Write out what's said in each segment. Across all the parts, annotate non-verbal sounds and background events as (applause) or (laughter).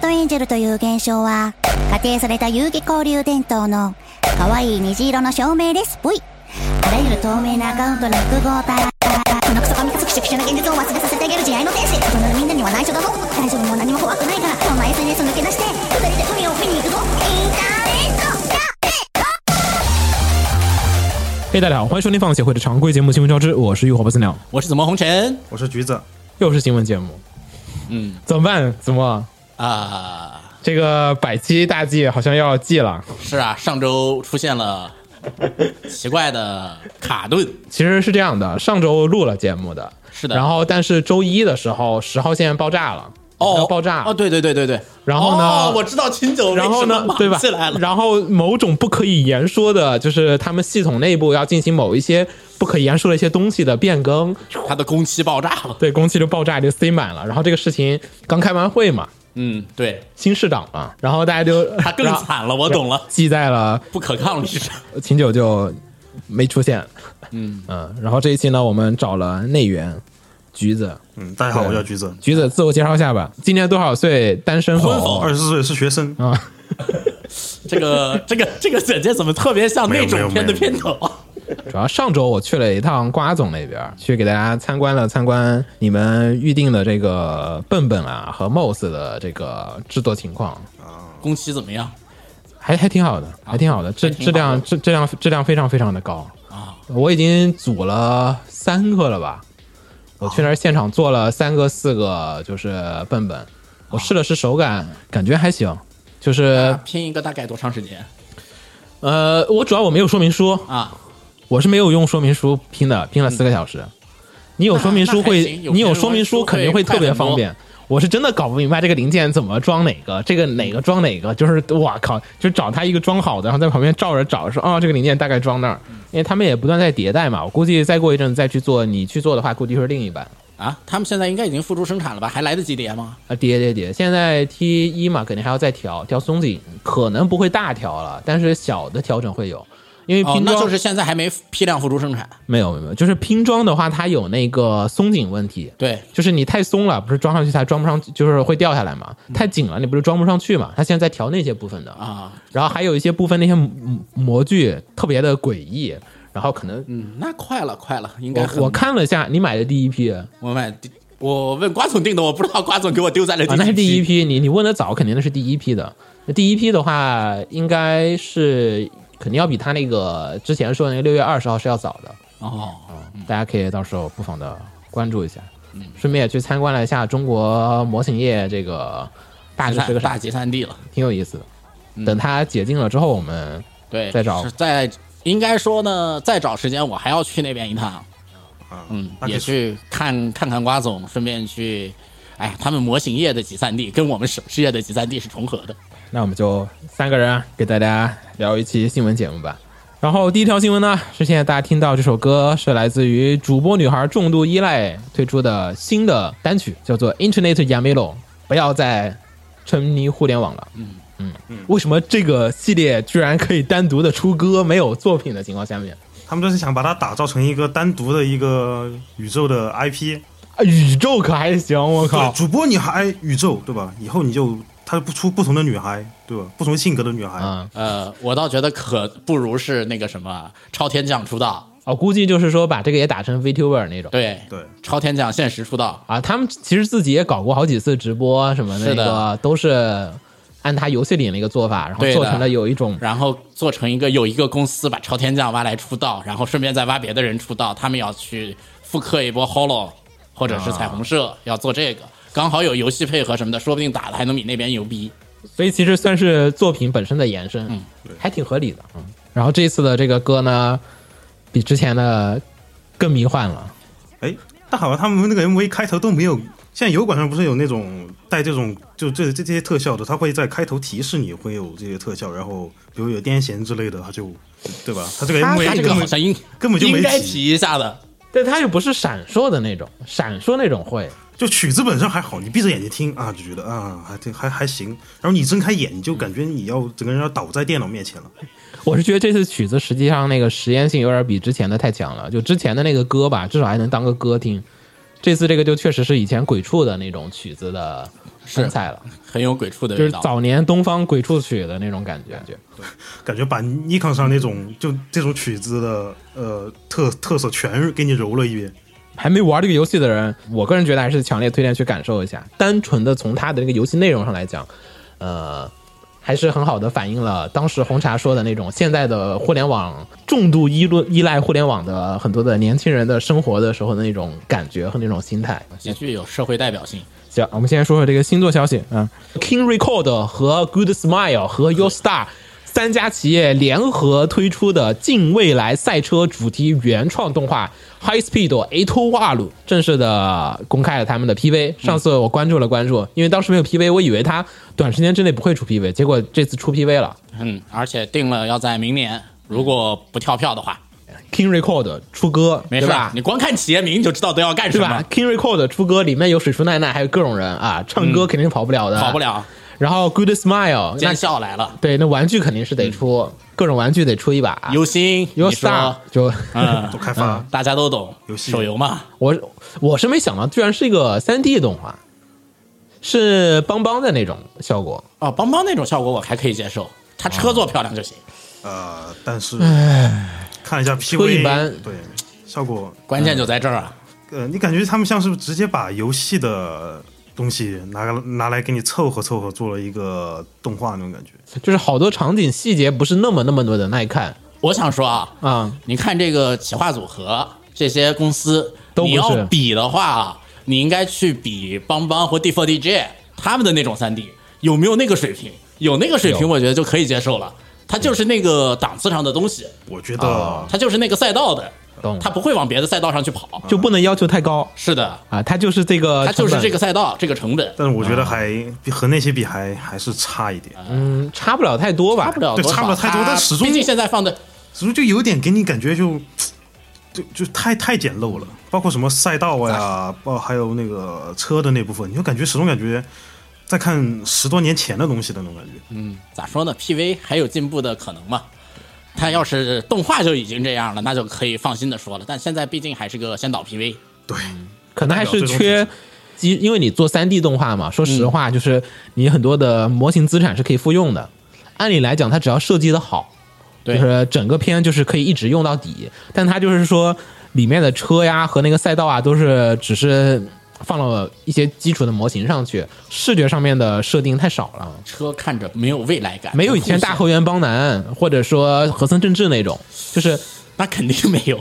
トエンジェルという現象は仮定された遊戯交流伝統の可愛い虹色の照明です。ぽい。あらゆる透明なアカウントの複合体このクソ神クソクシュクシュな現実を忘れさせてあげる慈愛の天使大人のみんなには内緒だぞ。大丈夫もう何も怖くないからそんな SNS 抜け出して二人で海を見に行くぞ。インターネット。嘿，大家好，欢迎收听放映协会的常规节目《新闻招之》，我是浴火不死鸟，我是怎么红尘我是橘子，又是新闻节目，嗯怎么办？怎么？啊，这个百期大计好像要记了？是啊，上周出现了 (laughs) 奇怪的卡顿，其实是这样的，上周录了节目的，是的。然后但是周一的时候十号线爆炸了，哦要爆炸。哦，对对对对对，然后呢哦我知道秦九然后呢，对吧？起来？了，然后某种不可以言说的，就是他们系统内部要进行某一些不可言说的一些东西的变更，他的工期爆炸了，对，工期就爆炸就塞满了。然后这个事情刚开完会嘛，嗯，对。新市长嘛，然后大家就他更惨了，我懂了，记在了。不可抗力上，秦九就没出现，嗯。嗯，然后这一期呢，我们找了内援橘子，嗯，大家好，我叫橘子，橘子自我介绍一下吧，今年多少岁？单身婚否否？二十四岁是学生，啊，(laughs) 这个这个这个简介怎么特别像那种片的没有片头啊？主要上周我去了一趟瓜总那边，去给大家参观了参观你们预定的这个笨笨啊和 MOS 的这个制作情况啊，工期怎么样还还挺好的，还挺好的，质质量质质量质量非常非常的高。啊？我已经组了三个了吧？我去那儿现场做了三个、四个，就是笨笨。我试了试手感，感觉还行。就是拼一个大概多长时间呃，我主要我没有说明书，啊？我是没有用说明书拼的，拼了四个小时。你有说明书会，有你有说明书肯定会特别方便。我是真的搞不明白这个零件怎么装哪个，这个哪个装哪个，就是哇靠，就找他一个装好的，然后在旁边照着找，说哦这个零件大概装那儿，因为他们也不断在迭代嘛。我估计再过一阵子再去做，你去做的话，估计是另一版。啊，他们现在应该已经付诸生产了吧？还来得及叠吗？啊，叠叠叠！现在 T 一嘛，肯定还要再调调松紧，可能不会大调了，但是小的调整会有，因为哦，拼装、那就是现在还没批量付诸生产。没有没有，就是拼装的话，它有那个松紧问题，对，就是你太松了，不是装上去它装不上去，就是会掉下来嘛。太紧了，你不是装不上去嘛？它现在在调那些部分的，啊，然后还有一些部分那些模模具特别的诡异，然后可能嗯，那快了，快了，应该我我看了一下，你买的第一批啊，我买第，我问瓜总订的，我不知道瓜总给我丢在了第几那是第一批。批，你你问的早，肯定那是第一批的。那第一批的话，应该是肯定要比他那个之前说的那个六月二十号是要早的。哦，大家可以到时候不妨的关注一下，顺便也去参观了一下中国模型业这个大致是个大，集散地了。挺有意思的。等它解禁了之后，我们对，再找是再应该说呢，再找时间我还要去那边一趟。啊，嗯，也去看看看瓜总，顺便去，哎，他们模型业的集散地跟我们首饰业的集散地是重合的。那我们就三个人啊给大家聊一期新闻节目吧。然后第一条新闻呢，是现在大家听到这首歌是来自于主播女孩重度依赖推出的新的单曲，叫做《Internet Yamelo》，不要再沉迷互联网了。嗯嗯嗯，为什么这个系列居然可以单独的出歌，没有作品的情况下面，他们就是想把它打造成一个单独的一个宇宙的 IP，啊宇宙可还行？我靠，！主播你还宇宙，对吧？以后你就它不出不同的女孩，对吧？不同性格的女孩，嗯、呃，我倒觉得可不如是那个什么超天将出道，我估计就是说把这个也打成 VTuber 那种。对对，超天将限时出道，啊，他们其实自己也搞过好几次直播什么的，是的。那个都是按他游戏里那个做法，然后做成了有一种然后做成一个有一个公司把超天将挖来出道，然后顺便再挖别的人出道，他们要去复刻一波 Hollow 或者是彩虹社，要做这个，刚好有游戏配合什么的，说不定打的还能比那边牛逼。所以其实算是作品本身的延伸，嗯，还挺合理的。嗯，然后这一次的这个歌呢，比之前的更迷幻了。哎，但好像他们那个 MV 开头都没有现在油管上不是有那种带这种就这这这些特效的，他会在开头提示你会有这些特效，然后比如有癫痫之类的，他就对吧？它这个 MV 他这个根本好像应根本就没应该提提一下的。但他又不是闪烁的那种，闪烁那种会。就曲子本身还好，你闭着眼睛听啊，就觉得啊还挺还还行，然后你睁开眼，你就感觉你要整个人要倒在电脑面前了。我是觉得这次曲子实际上那个实验性有点比之前的太强了，就之前的那个歌吧，至少还能当个歌听。这次这个就确实是以前鬼畜的那种曲子的风采了，很有鬼畜的就是。早年东方鬼畜曲的那种感觉。感觉把尼康上那种就这种曲子的呃特特色全给你揉了一遍。还没玩这个游戏的人，我个人觉得还是强烈推荐去感受一下。单纯的从它的那个游戏内容上来讲，呃，还是很好的反映了当时红茶说的那种现在的互联网重度依论依赖互联网的很多的年轻人的生活的时候的那种感觉和那种心态。极具有社会代表性。行，我们先说说这个星座消息啊、King Record 和 Good Smile 和 Your Star 三家企业联合推出的近未来赛车主题原创动画《High Speed A to w a l 正式的公开了他们的 PV。上次我关注了关注，因为当时没有 PV，我以为它短时间之内不会出 PV，结果这次出 PV 了。嗯，而且定了要在明年，如果不跳票的话，King Record 出歌，没事对吧，？你光看企业名就知道都要干什么，？King Record 出歌里面有水树奈奈，还有各种人啊，唱歌肯定是跑不了的，跑不。了。然后 Good Smile 那见笑来了，对，那玩具肯定是得出，各种玩具得出一把。游心，有你说 Star 就嗯都，开发，大家都懂，游戏手游嘛，我我是没想到，居然是一个三 D 动画，是邦邦的那种效果。哦，邦邦那种效果我还可以接受，他车做漂亮就行。呃，但是看一下车 PV，一般对效果，关键就在这儿啊，呃，你感觉他们像是直接把游戏的东西拿拿来给你凑合凑合做了一个动画那种感觉。就是好多场景细节不是那么那么多的耐看我想说啊，嗯、你看这个企划组合这些公司，都你要比的话啊，你应该去比邦邦或 D4 DJ 他们的那种三 D 有没有那个水平？有那个水平，我觉得就可以接受了。它就是那个档次上的东西，我觉得、啊它就是那个赛道的，懂。它不会往别的赛道上去跑。就不能要求太高。是的，啊，他就是这个，他就是这个，赛道这个成本，但是我觉得还比和那些比还还是差一点，嗯，差不了太多吧，差不了多少，对差不了太多但始终毕竟现在放的始终就有点给你感觉就就就太太简陋了，包括什么赛道呀，包还有那个车的那部分，你就感觉始终感觉在看十多年前的东西的那种感觉。嗯咋说呢？PV 还有进步的可能嘛？它要是动画就已经这样了，那就可以放心的说了。但现在毕竟还是个先导 PV，对，可能还是缺基，因为你做三 D 动画嘛，说实话，就是你很多的模型资产是可以复用的。按理来讲，它只要设计的好，就是整个片就是可以一直用到底。但它就是说，里面的车呀和那个赛道啊，都是只是放了一些基础的模型上去，视觉上面的设定太少了。车看着没有未来感，没有以前大后河原邦男或者说和森正治那种，就是那肯定没有。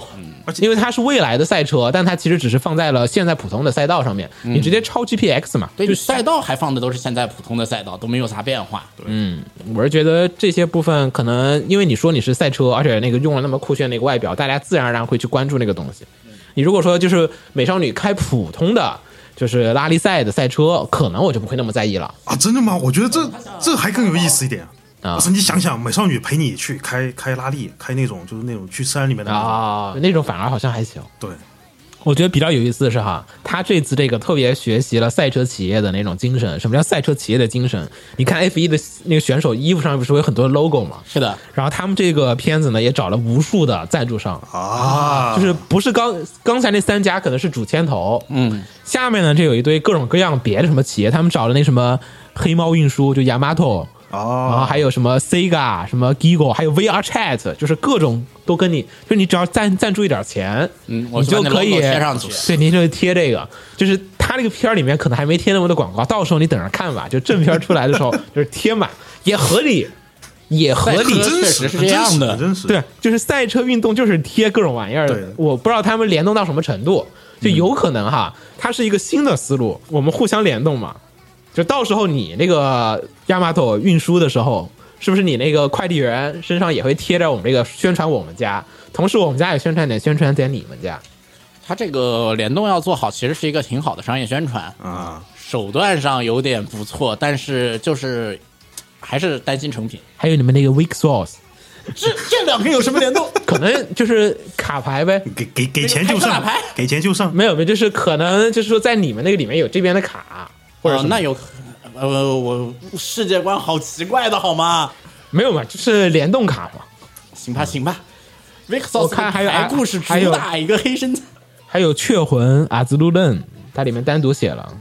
因为它是未来的赛车，但它其实只是放在了现在普通的赛道上面，你直接超 GPX 嘛。对，就赛道还放的都是现在普通的赛道，都没有啥变化。嗯我是觉得这些部分可能因为你说你是赛车，而且那个用了那么酷炫的一个外表，大家自然而然会去关注那个东西。你如果说就是美少女开普通的。就是拉力赛的赛车，可能我就不会那么在意了。啊，真的吗？我觉得这这还更有意思一点。啊不是你想想，美少女陪你去开开拉力，开那种就是那种去山里面的那种，啊，那种反而好像还行。对，我觉得比较有意思的是哈，他这次这个特别学习了赛车企业的那种精神。什么叫赛车企业的精神？你看 F 一的那个选手衣服上不是有很多 logo 吗？是的，然后他们这个片子呢，也找了无数的赞助商，啊，就是不是刚刚才那三家可能是主牵头，嗯，下面呢这有一堆各种各样别的什么企业，他们找了那什么黑猫运输，就 Yamato，然后啊，还有什么 Sega、什么 Gigo，还有 VR Chat，就是各种都跟你，就你只要赞赞助一点钱，嗯我你就可以贴上去。对，您就贴这个，就是他那个片儿里面可能还没贴那么多广告，到时候你等着看吧。就正片出来的时候，(laughs) 就是贴满，也合理，也合理。真确实实。是这样的。真实，对，就是赛车运动就是贴各种玩意儿对，我不知道他们联动到什么程度，就有可能哈，它是一个新的思路，我们互相联动嘛。就到时候你那个亚马头运输的时候，是不是你那个快递员身上也会贴着我们这个宣传我们家，同时我们家也宣传点宣传点你们家？他这个联动要做好，其实是一个挺好的商业宣传，啊，手段上有点不错，但是就是还是担心成品。还有你们那个 Weak Source，这这两个有什么联动？(laughs) 可能就是卡牌呗。(laughs) 给给给钱就上卡牌，给钱就上。没有没有，就是可能就是说在你们那个里面有这边的卡，或者那有，呃，我世界观好奇怪的好吗？没有嘛？就是联动卡嘛。行吧，行吧。Vic 我看还有的故事还有主打一个黑身材，还有雀魂阿兹路楞，它里面单独写了。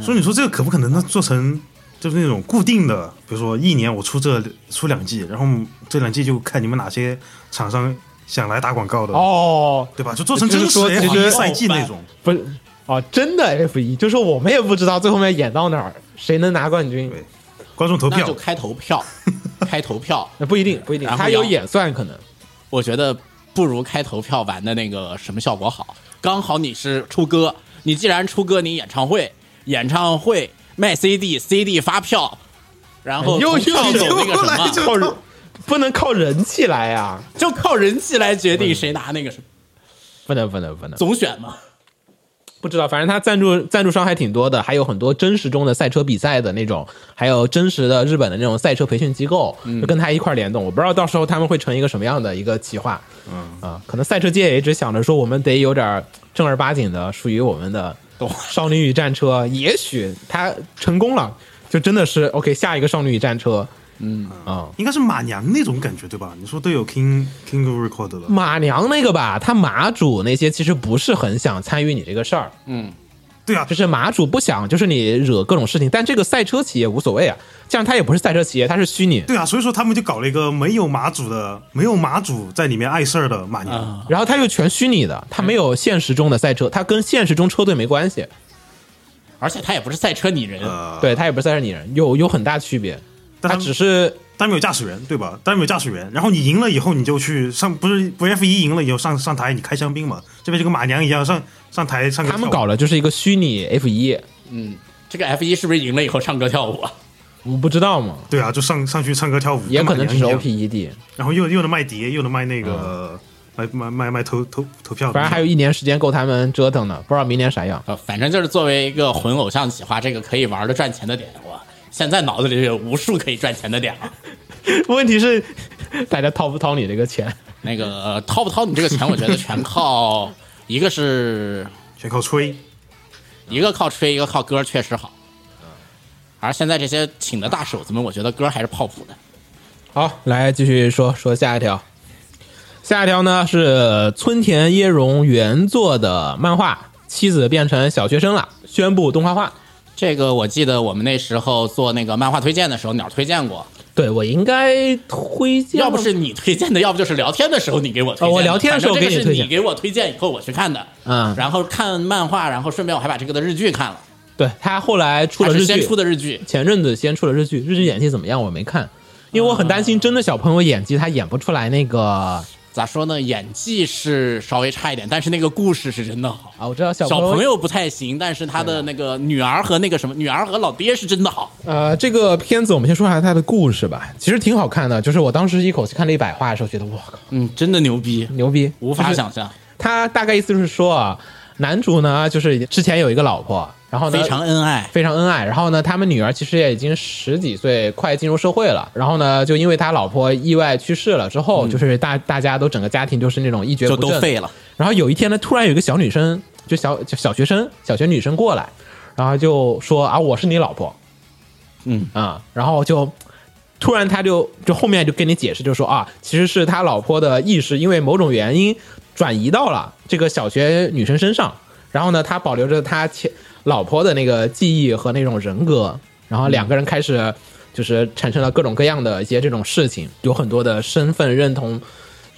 所以你说这个可不可能呢？做成就是那种固定的，比如说一年我出这出两季，然后这两季就看你们哪些厂商想来打广告的，哦，对吧？就做成真实就是说 F 其实一赛季那种。不是哦，真的 F 一，就是说我们也不知道最后面演到哪儿，谁能拿冠军，对观众投票就，开投票，开投票。(laughs) 那不一定，不一定，他有演算可能。我觉得不如开投票玩的那个什么效果好。刚好你是出歌，你既然出歌，你演唱会，演唱会卖 CD，CD 发票，然后又又走那个又来什么，这靠人，不能靠人气来呀、就靠人气来决定谁拿那个什么不能，不能，不能。总选嘛。不知道，反正他赞助赞助商还挺多的，还有很多真实中的赛车比赛的那种，还有真实的日本的那种赛车培训机构，就跟他一块联动。我不知道到时候他们会成一个什么样的一个企划。嗯啊，可能赛车界也一直想着说，我们得有点正儿八经的，属于我们的 (laughs) 少女与战车。也许他成功了，就真的是 OK，下一个少女与战车。嗯。啊，应该是马娘那种感觉，对吧？你说都有 King King of Record 了，马娘那个吧，他马主那些其实不是很想参与你这个事儿。嗯。对啊。就，是马主不想，就是你惹各种事情，但这个赛车企业无所谓啊，这样他也不是赛车企业，他是虚拟，对啊，所以说他们就搞了一个没有马主的、没有马主在里面碍事儿的马娘。然后他又全虚拟的，他没有现实中的赛车，他跟现实中车队没关系，而且他也不是赛车拟人，呃，对，他也不是赛车拟人，有有很大区别，它但他们只是单没有驾驶员，对吧？单没有驾驶员，然后你赢了以后，你就去上，不是不 F 一赢了以后上上台，你开香槟嘛？这边就跟马娘一样，上上台唱歌他们搞了就是一个虚拟 F 一，嗯这个 F 一是不是赢了以后唱歌跳舞啊？我不知道嘛，对啊，就上上去唱歌跳舞，也可能只是 OPED，然后又又能卖碟，又能卖那个、卖卖卖卖投投投票，反正还有一年时间够他们折腾的，不知道明年啥样。呃，反正就是作为一个混偶像企划，这个可以玩的赚钱的点，我现在脑子里有无数可以赚钱的点了。(laughs) 问题是大家掏不掏你这个钱？那个呃掏不掏你这个钱，我觉得全靠一个是全靠吹。一个靠吹，一个靠歌，确实好。而现在这些请的大手子们，我觉得歌还是靠谱的。好，来继续说说下一条。下一条呢是村田椰荣原作的漫画，妻子变成小学生了，宣布动画化。这个我记得我们那时候做那个漫画推荐的时候，鸟推荐过。对我应该推荐，要不是你推荐的，要不就是聊天的时候你给我推荐的。哦我聊天的时候给你推荐是你给我推荐以后我去看的。嗯然后看漫画，然后顺便我还把这个的日剧看了，对他后来出了日剧，是先出的日剧。前阵子先出了日剧，日剧演技怎么样我没看，因为我很担心真的小朋友演技他演不出来那个咋说呢？演技是稍微差一点，但是那个故事是真的好。啊，我知道小小朋朋友不太行，但是他的那个女儿和那个什么女儿和老爹是真的好。呃，这个片子我们先说一下它的故事吧，其实挺好看的，就是我当时一口气看了一百话的时候，觉得我靠嗯，真的牛逼，牛逼，无法就是想象，他大概意思就是说啊，男主呢就是之前有一个老婆，然后呢非常恩爱。非常恩爱，然后呢，他们女儿其实也已经十几岁，快进入社会了。然后呢，就因为他老婆意外去世了之后，就是大大家都整个家庭就是那种一蹶不振，都废了。然后有一天呢，突然有一个小女生，就小就小学生、小学女生过来，然后就说啊，我是你老婆，嗯啊，然后就突然他就就后面就跟你解释，就说啊，其实是他老婆的意识因为某种原因转移到了这个小学女生身上，然后呢，他保留着他前老婆的那个记忆和那种人格，然后两个人开始就是产生了各种各样的一些这种事情，有很多的身份认同。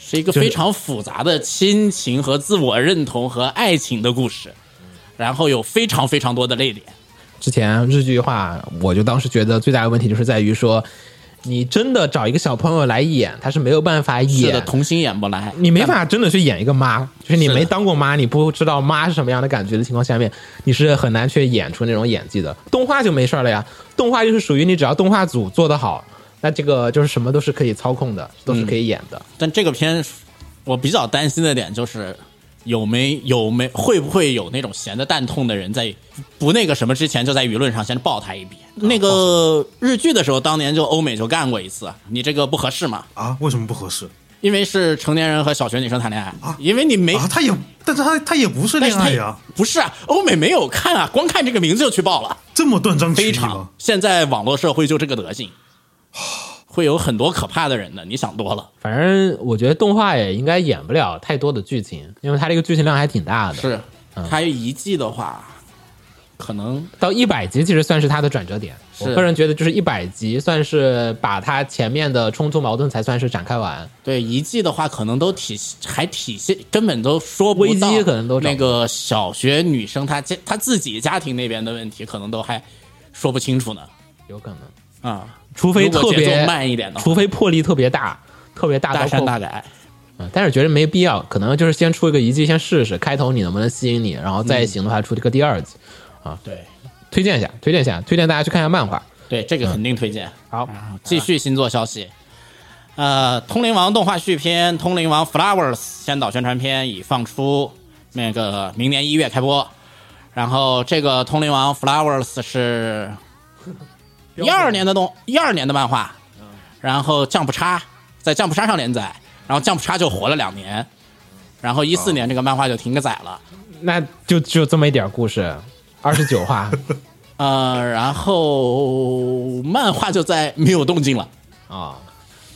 是一个非常复杂的亲情和自我认同和爱情的故事，然后有非常非常多的泪点。之前日剧化，我就当时觉得最大的问题就是在于说，你真的找一个小朋友来演，他是没有办法是的，演，童星演不来，你没法真的去演一个妈，就是你没当过妈，你不知道妈是什么样的感觉的情况下面，你是很难去演出那种演技的。动画就没事儿了呀，动画就是属于你只要动画组做得好，那这个就是什么都是可以操控的，都是可以演的。但这个片我比较担心的点就是，有没有没会不会有那种闲的蛋痛的人在不那个什么之前就在舆论上先爆他一笔？那个日剧的时候，当年就欧美就干过一次，你这个不合适嘛？啊，为什么不合适因为是成年人和小学女生谈恋爱啊，因为你没啊？他也，但是他他也不是恋爱呀，不是啊，欧美没有看啊，光看这个名字就去报了，这么断章取非常义吗？。现在网络社会就这个德性，会有很多可怕的人的，你想多了。反正我觉得动画也应该演不了太多的剧情，因为它这个剧情量还挺大的。是，它一季的话，可能到一百集其实算是它的转折点。我个人觉得，就是一百集算是把它前面的冲突矛盾才算是展开完。对一季的话，可能都体还体现根本都说不危机到可能都找那个小学女生她家她自己家庭那边的问题，可能都还说不清楚呢。有可能，啊，除非特别慢一点的除非魄力特别大，特别大大到破删大改。嗯，但是觉得没必要，可能就是先出一个一季先试试，开头你能不能吸引你，然后再行的话出这个第二季，对推荐一下，推荐一下，推荐大家去看一下漫画。对，这个肯定推荐。好，继续新作消息，呃，《通灵王》动画续篇《通灵王 Flowers》先导宣传片已放出，那个明年一月开播。然后这个《通灵王 Flowers》是一二年的动一二年的漫画，然后降不叉在降不叉上连载，然后降不叉就火了两年，然后一四年这个漫画就停个载了。那就只有这么一点故事，二十九话。(laughs) 呃，然后漫画就在没有动静了。啊，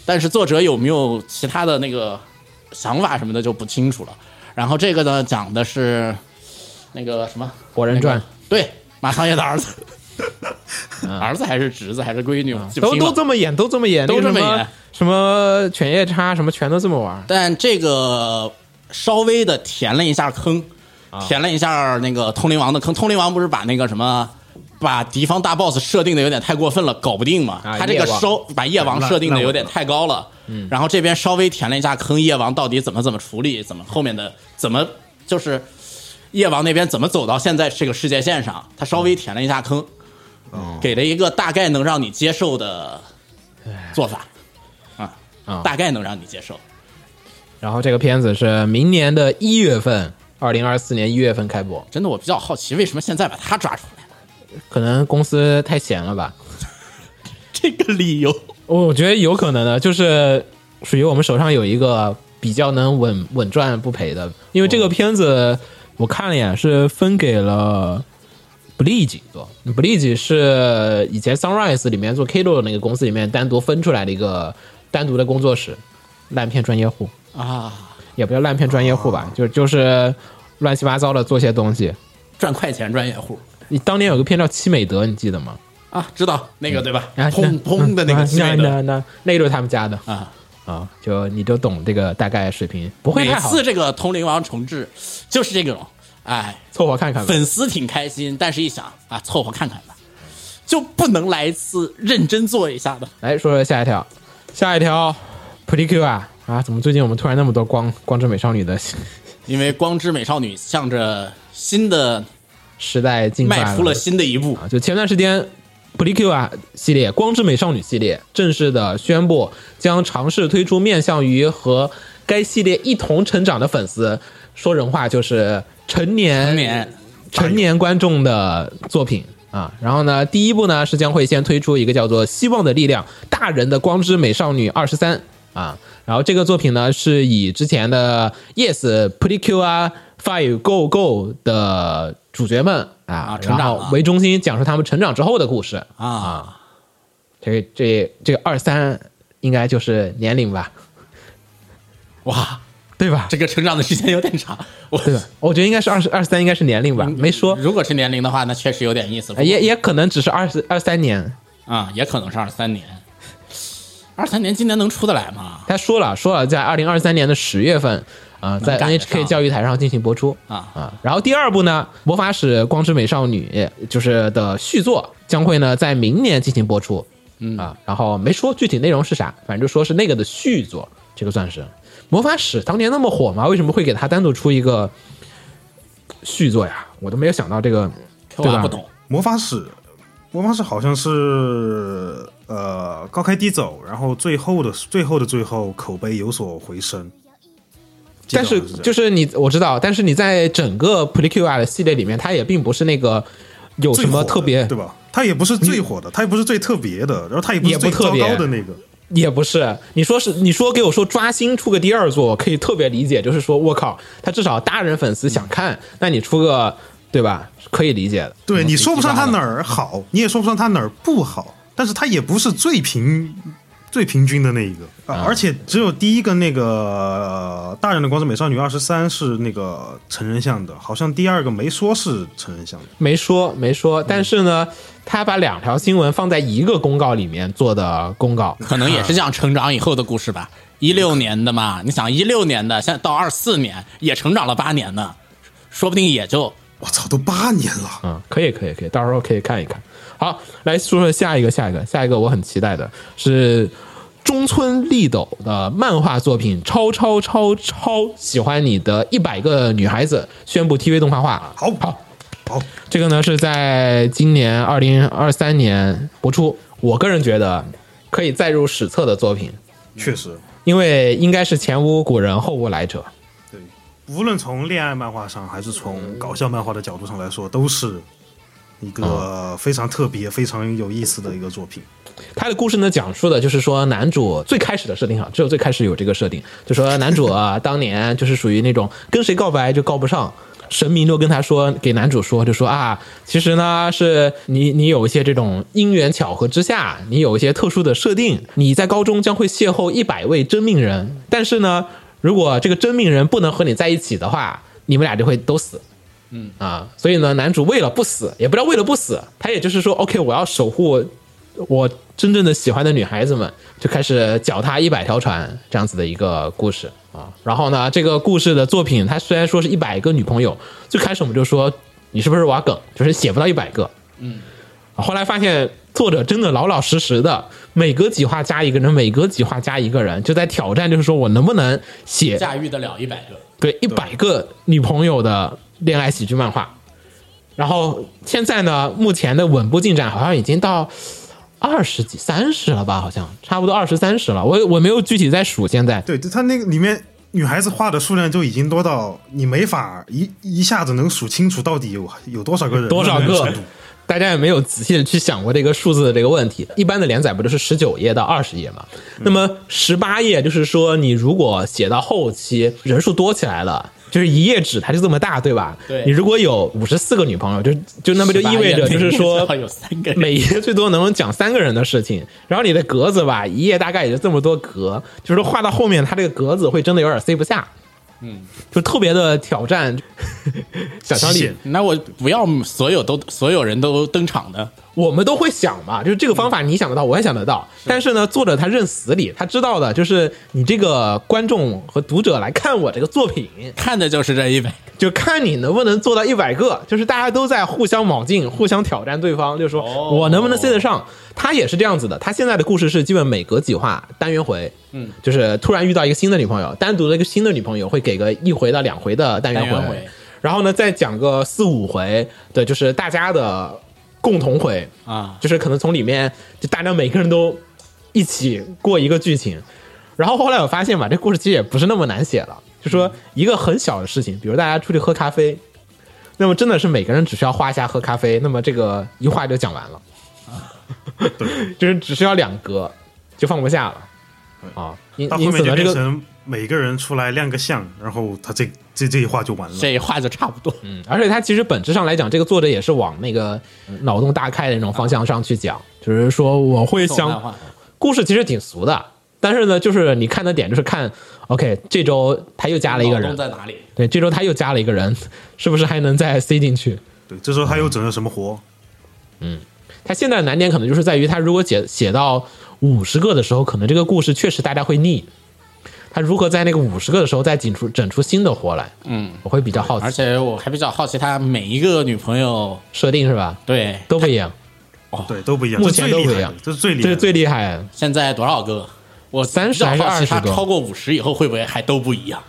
但是作者有没有其他的那个想法什么的就不清楚了。然后这个呢，讲的是那个什么《火人传。那个对，马仓叶的儿子，儿子还是侄子还是闺女，我记不都。都这么演，都这么演，都这么演什么犬夜叉，什么全都这么玩。但这个稍微的填了一下坑，啊填了一下那个通灵王的坑。通灵王不是把那个什么。把敌方大 boss 设定的有点太过分了，搞不定嘛。啊他这个夜王收把夜王设定的有点太高了，嗯然后这边稍微填了一下坑，夜王到底怎么怎么处理，怎么后面的怎么就是夜王那边怎么走到现在这个世界线上，他稍微填了一下坑，哦给了一个大概能让你接受的做法，啊，啊。大概能让你接受。然后这个片子是明年的一月份，二零二四年一月份开播，真的，我比较好奇，为什么现在把它抓出来？可能公司太闲了吧？(laughs) 这个理由，我我觉得有可能的，就是属于我们手上有一个比较能稳稳赚不赔的，因为这个片子我看了一眼，是分给了 Bleach 做，Bleach 是以前 Sunrise 里面做 Kilo 的那个公司里面单独分出来的一个单独的工作室，烂片专业户啊，也不叫烂片专业户吧，就就是乱七八糟的做些东西。赚快钱专业户你当年有个片叫《七美德》，你记得吗？啊，知道那个对吧？啊，砰砰的那个七那美德那那那个就是他们家的啊。啊，就你就懂这个大概水平，不会每太好，次这个通灵王重置就是这种，哎，凑合看看吧。粉丝挺开心，但是一想啊，凑合看看吧，就不能来一次认真做一下的？来说说下一条，下一条 Pretty Q 啊啊，怎么最近我们突然那么多光光之美少女的 (laughs) 因为光之美少女向着新的时代进迈出了新的一步，啊，就前段时间。Pretty Q 啊系列光之美少女系列正式的宣布，将尝试推出面向于和该系列一同成长的粉丝，说人话就是成年成年成年观众的作品啊。然后呢，第一部呢是将会先推出一个叫做《希望的力量：大人的光之美少女二十三》啊。然后这个作品呢是以之前的 Yes、Pretty Q 啊、Five Go Go 的主角们啊啊，成长为中心，讲述他们成长之后的故事。啊，这这这个二三应该就是年龄吧，哇，对吧？这个成长的时间有点长，我对吧？我觉得应该是二十二三，应该是年龄吧，没说，如果是年龄的话，那确实有点意思，也也可能只是二十二三年。啊，也可能是二三年，二三年今年能出得来吗？他说了，说了，在二零二三年的十月份，啊、在 NHK 教育台上进行播出啊啊。然后第二部呢，《魔法使光之美少女》就是的续作，将会呢在明年进行播出。嗯啊，然后没说具体内容是啥，反正就说是那个的续作，这个算是魔法使当年那么火吗？为什么会给他单独出一个续作呀？我都没有想到这个，对吧？我不懂，魔法使，魔法使好像是呃高开低走，然后最后的最后的最后口碑有所回升。但是就是你我知道，但是你在整个 Precure 的系列里面，它也并不是那个有什么特别，对吧？它也不是最火的，它也不是最特别的，然后它也不是最糟不特别糕的那个。也不是。你说是你说给我说抓心出个第二座，我可以特别理解，就是说我靠，他至少大人粉丝想看，那你出个对吧？可以理解的。对，你说不上他哪儿。好，你也说不上他哪儿不好，但是他也不是最平最平均的那一个啊。而且只有第一个那个、呃大人的光之美少女二十三是那个成人向的，好像第二个没说是成人向的。没说没说，但是呢，他把两条新闻放在一个公告里面做的公告，可能也是讲成长以后的故事吧。一六年的嘛，你想一六年的，现在到二四年也成长了八年呢，说不定也就我操，都八年了，嗯，可以可以可以，到时候可以看一看。好，来说说下一个下一个下一个，我很期待的是中村丽斗的漫画作品《超超超超喜欢你的一百个女孩子》宣布 TV 动画化。好好，好，这个呢是在今年二零二三年播出。我个人觉得可以载入史册的作品，确实，因为应该是前无古人后无来者。对，无论从恋爱漫画上，还是从搞笑漫画的角度上来说，都是一个非常特别、非常有意思的一个作品。他的故事呢，讲述的就是说，男主最开始的设定哈，只有最开始有这个设定，就说男主啊，当年就是属于那种跟谁告白就告不上。神明都跟他说，给男主说，就说啊，其实呢是你 (laughs) 你有一些这种因缘巧合之下，你有一些特殊的设定，你在高中将会邂逅一百位真命人，但是呢，如果这个真命人不能和你在一起的话，你们俩就会都死。嗯啊，所以呢，男主为了不死，也不知道为了不死，他也就是说，OK，我要守护我真正的喜欢的女孩子们，就开始脚踏一百条船这样子的一个故事啊。然后呢，这个故事的作品，它虽然说是一百个女朋友，最开始我们就说你是不是挖梗，就是写不到一百个。嗯，后来发现作者真的老老实实的，每隔几话加一个人，每隔几话加一个人，就在挑战，就是说我能不能写驾驭得了一百个。对一百个女朋友的恋爱喜剧漫画。然后现在呢，目前的稳步进展好像已经到二十几、三十了吧？好像差不多二十三十了。我我没有具体在数，现在对，就它那个里面女孩子画的数量就已经多到你没法一一下子能数清楚到底有有多少个人，多少个？大家也没有仔细的去想过这个数字的这个问题。一般的连载不都是十九页到二十页嘛？那么十八页就是说，你如果写到后期人数多起来了。就是一页纸，它就这么大，对吧？对你如果有五十四个女朋友，就就那么就意味着就是说18页有三个每页最多能讲三个人的事情。然后你的格子吧，一页大概也就这么多格，就是画到后面，它这个格子会真的有点塞不下。嗯，就特别的挑战 (laughs) 想象力。那我不要所有都所有人都登场的，我们都会想嘛，就是这个方法你想得到，我也想得到。但是呢，作者他认死理，他知道的就是你这个观众和读者来看我这个作品，看的就是这一百。就看你能不能做到一百个，就是大家都在互相卯劲、互相挑战对方，就是说我能不能塞得上。他也是这样子的，他现在的故事是基本每隔几话单元回，嗯，就是突然遇到一个新的女朋友，单独的一个新的女朋友会给个一回到两回的单元回，单元回然后呢再讲个四五回的，就是大家的共同回啊就是可能从里面就大家每个人都一起过一个剧情。然后后来我发现吧，这故事其实也不是那么难写了，就说一个很小的事情，比如大家出去喝咖啡，那么真的是每个人只需要画一下喝咖啡，那么这个一画就讲完了，(laughs) (laughs) 就是只需要两格就放不下了啊。因到后面就因此呢，这个每个人出来亮个相，然后他这这这一话就完了。这一画就差不多。嗯，而且他其实本质上来讲，这个作者也是往那个呃脑洞大开的那种方向上去讲，就是说我会想故事其实挺俗的，但是呢，就是你看的点就是看，OK，这周他又加了一个人，在哪里？对，这周他又加了一个人，(laughs) 是不是还能再塞进去？对，这时候他又整了什么活？嗯他现在的难点可能就是在于，他如果写写到五十个的时候，可能这个故事确实大家会腻。他如何在那个五十个的时候再整出整出新的活来？嗯，我会比较好奇而。且我还比较好奇，他每一个女朋友，设定是吧？对，都不一样，哦对，都不一样。目前都不一样这是最厉害的。这是最厉害的。现在多少个？我30比较好奇还是二十超过五十以后会不会还都不一样？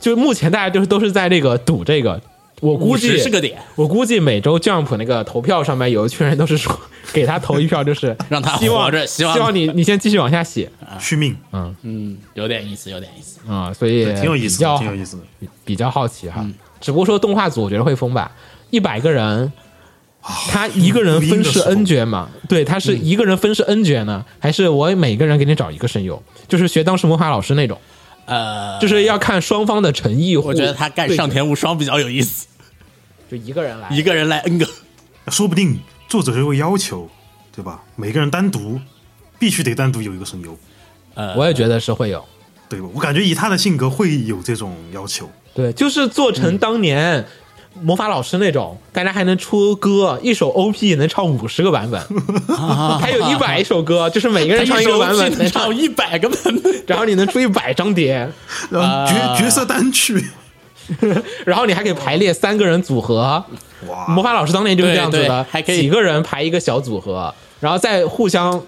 就是目前大家就是都是在这个赌这个，我估计是个点，我估计每周 Jump 那个投票上面有一群人都是说给他投一票，就是 (laughs) 让他希望希望希望你你先继续往下写续命，嗯，有点意思，有点意思。啊、所以挺有意思的，比较挺有意思的。比较好奇哈。嗯只不过说动画组我觉得会疯吧，一百个人。他一个人分饰 N 角嘛？对，他是一个人分饰 N 角呢，还是我每个人给你找一个声优，就是学当时魔法老师那种，呃，就是要看双方的诚意。我觉得他干上田无双比较有意思，就一个人来，一个人来 N 个。说不定作者就会要求，对吧？每个人单独必须得单独有一个声优，呃，我也觉得是会有。对吧？我感觉以他的性格会有这种要求。对，就是做成当年魔法老师那种，大家还能出歌，一首 OP 能唱五十个版本，(laughs) 还有一百首歌，就是每个人唱一个版本，(laughs) 能唱唱一百个版本。然后你能出一百张碟，然后角、角色单曲，(laughs) 然后你还可以排列三个人组合。哇，魔法老师当年就是这样子的，还可以几个人排一个小组合，然后再互相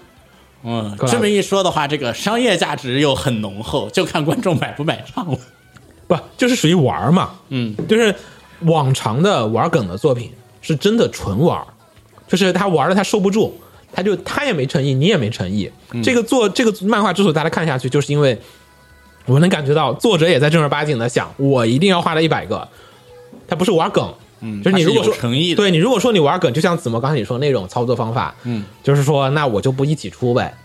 嗯，这么一说的话，这个商业价值又很浓厚，就看观众买不买账了。不就是属于玩嘛？嗯，就是往常的玩梗的作品是真的纯玩儿，就是他玩的他收不住，他就他也没诚意，你也没诚意。这个作这个漫画之所以大家看下去，就是因为我能感觉到作者也在正儿八经的想，我一定要画到一百个，他不是玩梗。嗯就是你如果说诚意的对你如果说你玩梗，就像子墨刚才你说那种操作方法，嗯，就是说那我就不一起出呗，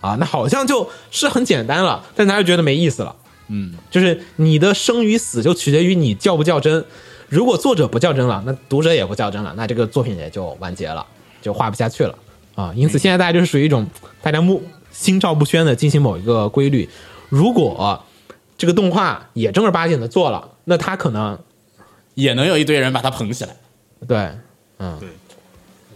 啊，那好像就是很简单了，但大家觉得没意思了。嗯，就是你的生与死就取决于你较不较真。如果作者不较真了，那读者也不较真了，那这个作品也就完结了，就画不下去了啊。因此，现在大家就是属于一种大家目心照不宣的进行某一个规律。如果这个动画也正儿八经的做了，那他可能也能有一堆人把它捧起来。对嗯，对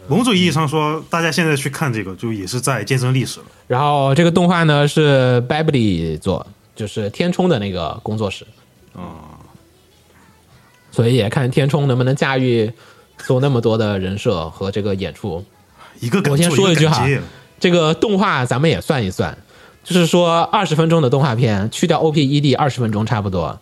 某种意义上说，大家现在去看这个，就也是在见证历史了。然后这个动画呢是 Bably 做，就是天冲的那个工作室，所以也看天冲能不能驾驭做那么多的人设和这个演出。一个我先说一句哈个，这个动画咱们也算一算，就是说二十分钟的动画片，去掉 OP、ED 二十分钟差不多。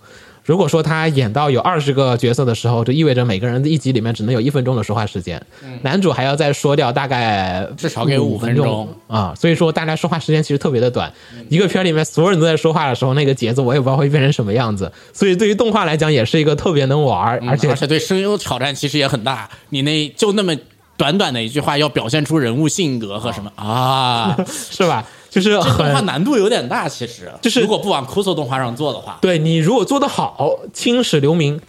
如果说他演到有二十个角色的时候，就意味着每个人的一集里面只能有一分钟的说话时间，男主还要再说掉大概嗯至少给五五分钟啊，所以说大家说话时间其实特别的短。一个片儿里面所有人都在说话的时候，那个节奏我也不知道会变成什么样子。所以对于动画来讲，也是一个特别能玩儿，而且而且对声优挑战其实也很大。你那就那么短短的一句话，要表现出人物性格和什么啊？(laughs) 是吧？就是这动画很难度有点大，其实就是如果不往酷搜动画上做的话，对你如果做得好，青史留名，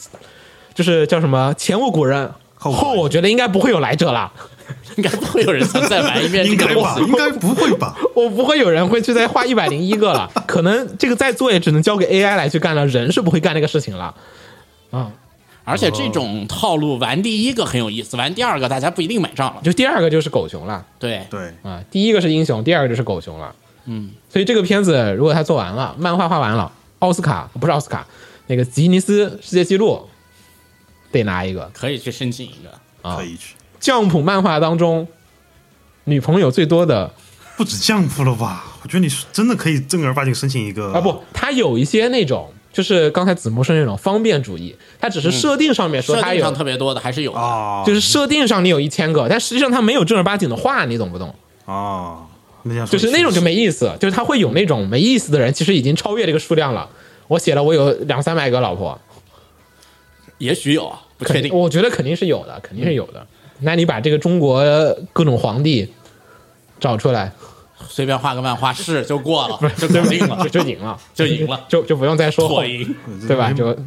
就是叫什么前无古人，后后我觉得应该不会有来者了。(laughs) 应该不会有人想再玩一遍这应该吧？个东西。应该不会吧？(laughs) 我不会有人会去再画一百零一个了，可能这个再做也只能交给 AI 来去干了，人是不会干这个事情了。而且这种套路玩第一个很有意思，玩第二个大家不一定买账了。就第二个就是狗熊了对，对，啊，第一个是英雄，第二个就是狗熊了。嗯，所以这个片子如果他做完了，漫画画完了，奥斯卡不是奥斯卡，那个吉尼斯世界纪录得拿一个。可以去申请一个。啊可以去，降普漫画当中，女朋友最多的不止降服了吧？我觉得你是真的可以正儿八经申请一个啊不，他有一些那种，就是刚才子墨说那种方便主义，他只是设定上面说他有，设定上特别多的还是有就是设定上你有一千个，但实际上他没有正儿八经的话，你懂不懂？啊，那就是那种就没意思，就是他会有那种没意思的人，其实已经超越这个数量了。我写了，我有两三百个老婆，也许有啊，不确定。我觉得肯定是有的，肯定是有的。那你把这个中国各种皇帝找出来，随便画个漫画是就过了，就搞定了，就就赢了，就赢了，就就不用再说后妥赢。对吧？就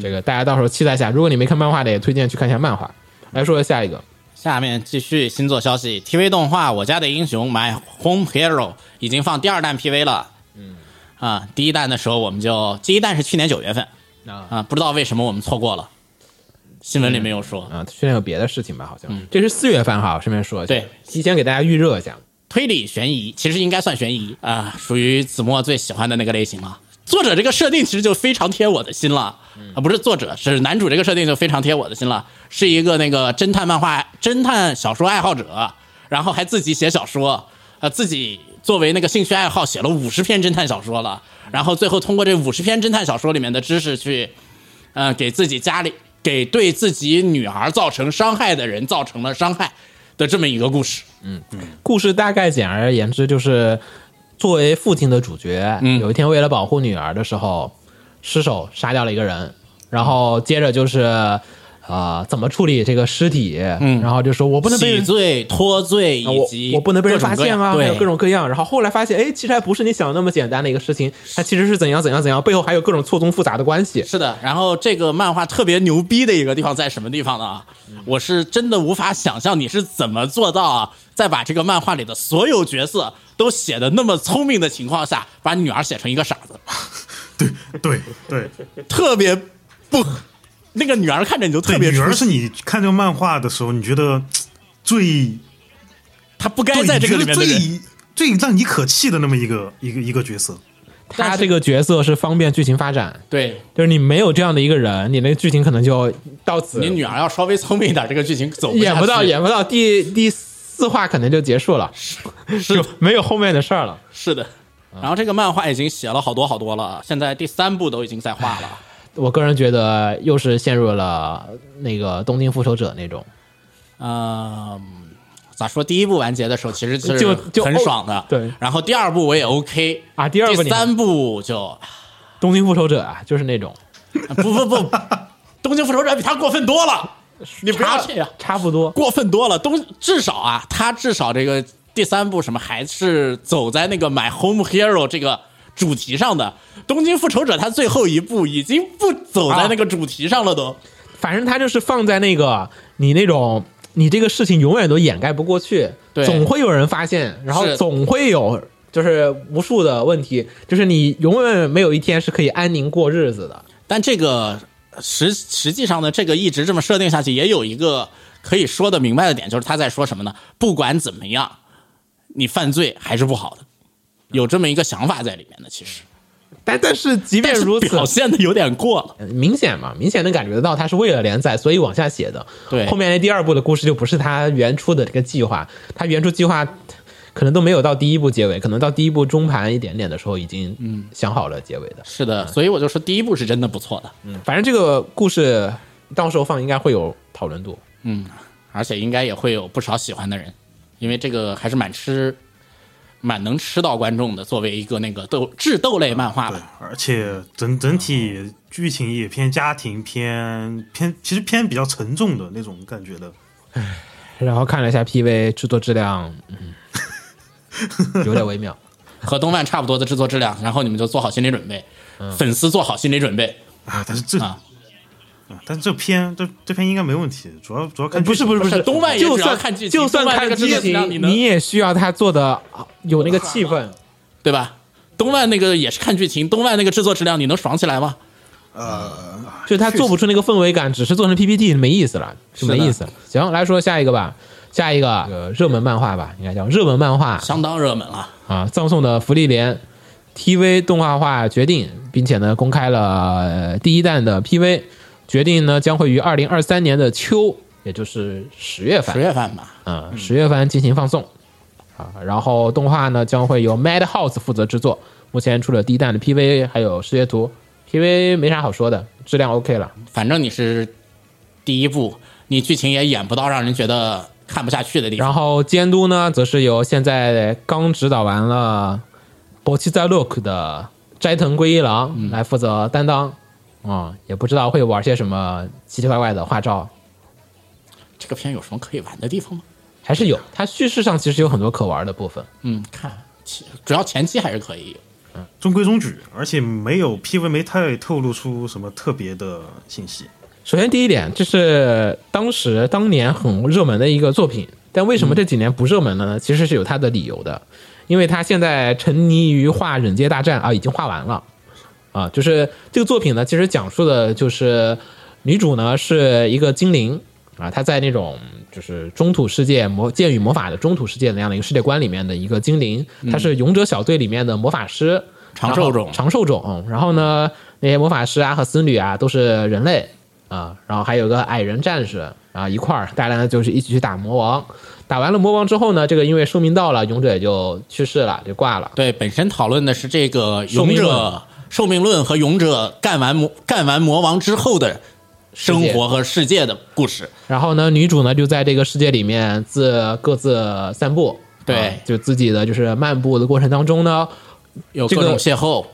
这个大家到时候期待一下。如果你没看漫画的，也推荐去看一下漫画。来说下一个，下面继续新作消息，TV 动画《我家的英雄 My Home Hero》已经放第二弹 PV 了。嗯，啊，第一弹的时候我们就第一弹是去年九月份啊啊，不知道为什么我们错过了，新闻里没有说。啊，去年有别的事情吧？好像、这是四月份哈，顺便说一下，对，提前给大家预热一下。推理悬疑，其实应该算悬疑啊，属于子墨最喜欢的那个类型了。作者这个设定其实就非常贴我的心了，啊，不是作者，是男主这个设定就非常贴我的心了，是一个那个侦探漫画、侦探小说爱好者，然后还自己写小说，呃，自己作为那个兴趣爱好写了五十篇侦探小说了，然后最后通过这五十篇侦探小说里面的知识去，呃，给自己家里。给对自己女儿造成伤害的人造成了伤害的这么一个故事。故事大概简而言之就是，作为父亲的主角，嗯有一天为了保护女儿的时候，失手杀掉了一个人，然后接着就是。呃，怎么处理这个尸体？嗯，然后就说我不能被人洗罪、脱罪以及我不能被人发现啊，还有对各种各样。然后后来发现，哎，其实还不是你想的那么简单的一个事情，它其实是怎样怎样怎样，背后还有各种错综复杂的关系。是的，然后这个漫画特别牛逼的一个地方在什么地方呢？我是真的无法想象你是怎么做到啊，在把这个漫画里的所有角色都写的那么聪明的情况下，把女儿写成一个傻子，(laughs) 对对对特别不，那个女儿看着你就特，别女儿，是你看这个漫画的时候，你觉得最她不该在这个里面。最最让你可气的那么一个一个一个角色。他这个角色是方便剧情发展，对就是你没有这样的一个人，你那个剧情可能就到此你女儿要稍微聪明一点，这个剧情走演不到，演不到第第四话可能就结束了，(laughs) 就没有后面的事儿了。是的。然后这个漫画已经写了好多好多了，现在第三部都已经在画了。我个人觉得又是陷入了那个东京复仇者那种，嗯，咋说？第一部完结的时候其实是就就很爽的，对。然后第二部我也 OK 啊第二部第三部就东京复仇者啊，就是那种。不不不，东京复仇者比他过分多了，你不要这样，差不多。过分多了。东至少啊，他至少这个第三部什么还是走在那个 My Home Hero 这个主题上的。东京复仇者他最后一步已经不走在那个主题上了都。反正他就是放在那个你那种你这个事情永远都掩盖不过去，对总会有人发现，然后总会有就是无数的问题，就是你永远没有一天是可以安宁过日子的。但这个实实际上呢，这个一直这么设定下去，也有一个可以说的明白的点，就是他在说什么呢？不管怎么样，你犯罪还是不好的，有这么一个想法在里面的。其实，但但是即便如此，表现的有点过了。明显嘛，明显能感觉得到他是为了连载，所以往下写的。对后面那第二部的故事就不是他原初的这个计划，他原初计划可能都没有到第一部结尾，可能到第一部中盘一点点的时候已经嗯想好了结尾的。是的，所以我就说第一部是真的不错的，嗯反正这个故事到时候放应该会有讨论度。嗯而且应该也会有不少喜欢的人，因为这个还是蛮吃。蛮能吃到观众的，作为一个那个斗智斗类漫画对吧，，而且整整体剧情也偏家庭偏偏，其实偏比较沉重的那种感觉的。然后看了一下 PV 制作质量，嗯，有点微妙。(laughs) 和动漫差不多的制作质量，然后你们就做好心理准备，粉丝做好心理准备，啊，但是这啊啊但是这篇这这篇应该没问题，主要主要看不是不是不是，动漫也只要就算看剧情就算看剧情，你也需要他做的啊有那个气氛。对吧？动漫那个也是看剧情，动漫那个制作质量你能爽起来吗？呃就是他做不出那个氛围感，只是做成 PPT 没意思了，是没意思了。行，来说下一个吧，下一个这个热门漫画吧，应该叫热门漫画相当热门了。啊，葬送的福利连 TV 动画化决定，并且呢公开了呃第一弹的 PV，决定呢将会于二零二三年的秋，也就是十月份十，月份吧，嗯，十月份进行放送啊。然后动画呢将会由 Madhouse 负责制作，目前出了第一弹的 PV 还有视觉图，PV 没啥好说的，质量 OK 了。反正你是第一部，你剧情也演不到让人觉得看不下去的地方。然后监督呢，则是由现在刚指导完了《博奇在 Look》的斋藤圭一郎来负责担当。啊、也不知道会玩些什么奇奇怪怪的画招，这个片有什么可以玩的地方吗？还是有。它叙事上其实有很多可玩的部分。嗯，看其主要前期还是可以。嗯中规中矩，而且没有 PV 没太透露出什么特别的信息。首先第一点，就是当时当年很热门的一个作品，但为什么这几年不热门了呢？其实是有它的理由的，因为它现在沉迷于画《忍界大战》啊，已经画完了啊，就是这个作品呢，其实讲述的就是女主呢是一个精灵啊，她在那种就是中土世界魔剑与魔法的中土世界那样的一个世界观里面的一个精灵，她是勇者小队里面的魔法师，长寿种长寿种。然后呢，那些魔法师啊和僧侣啊都是人类啊，然后还有个矮人战士啊一块儿，大家呢就是一起去打魔王。打完了魔王之后呢，这个因为寿命到了，勇者也就去世了，就挂了。对，本身讨论的是这个勇者寿命论和勇者干完魔干完魔王之后的生活和世界的故事。然后呢，女主呢就在这个世界里面自各自散步，对。啊就自己的就是漫步的过程当中呢，有各种邂逅，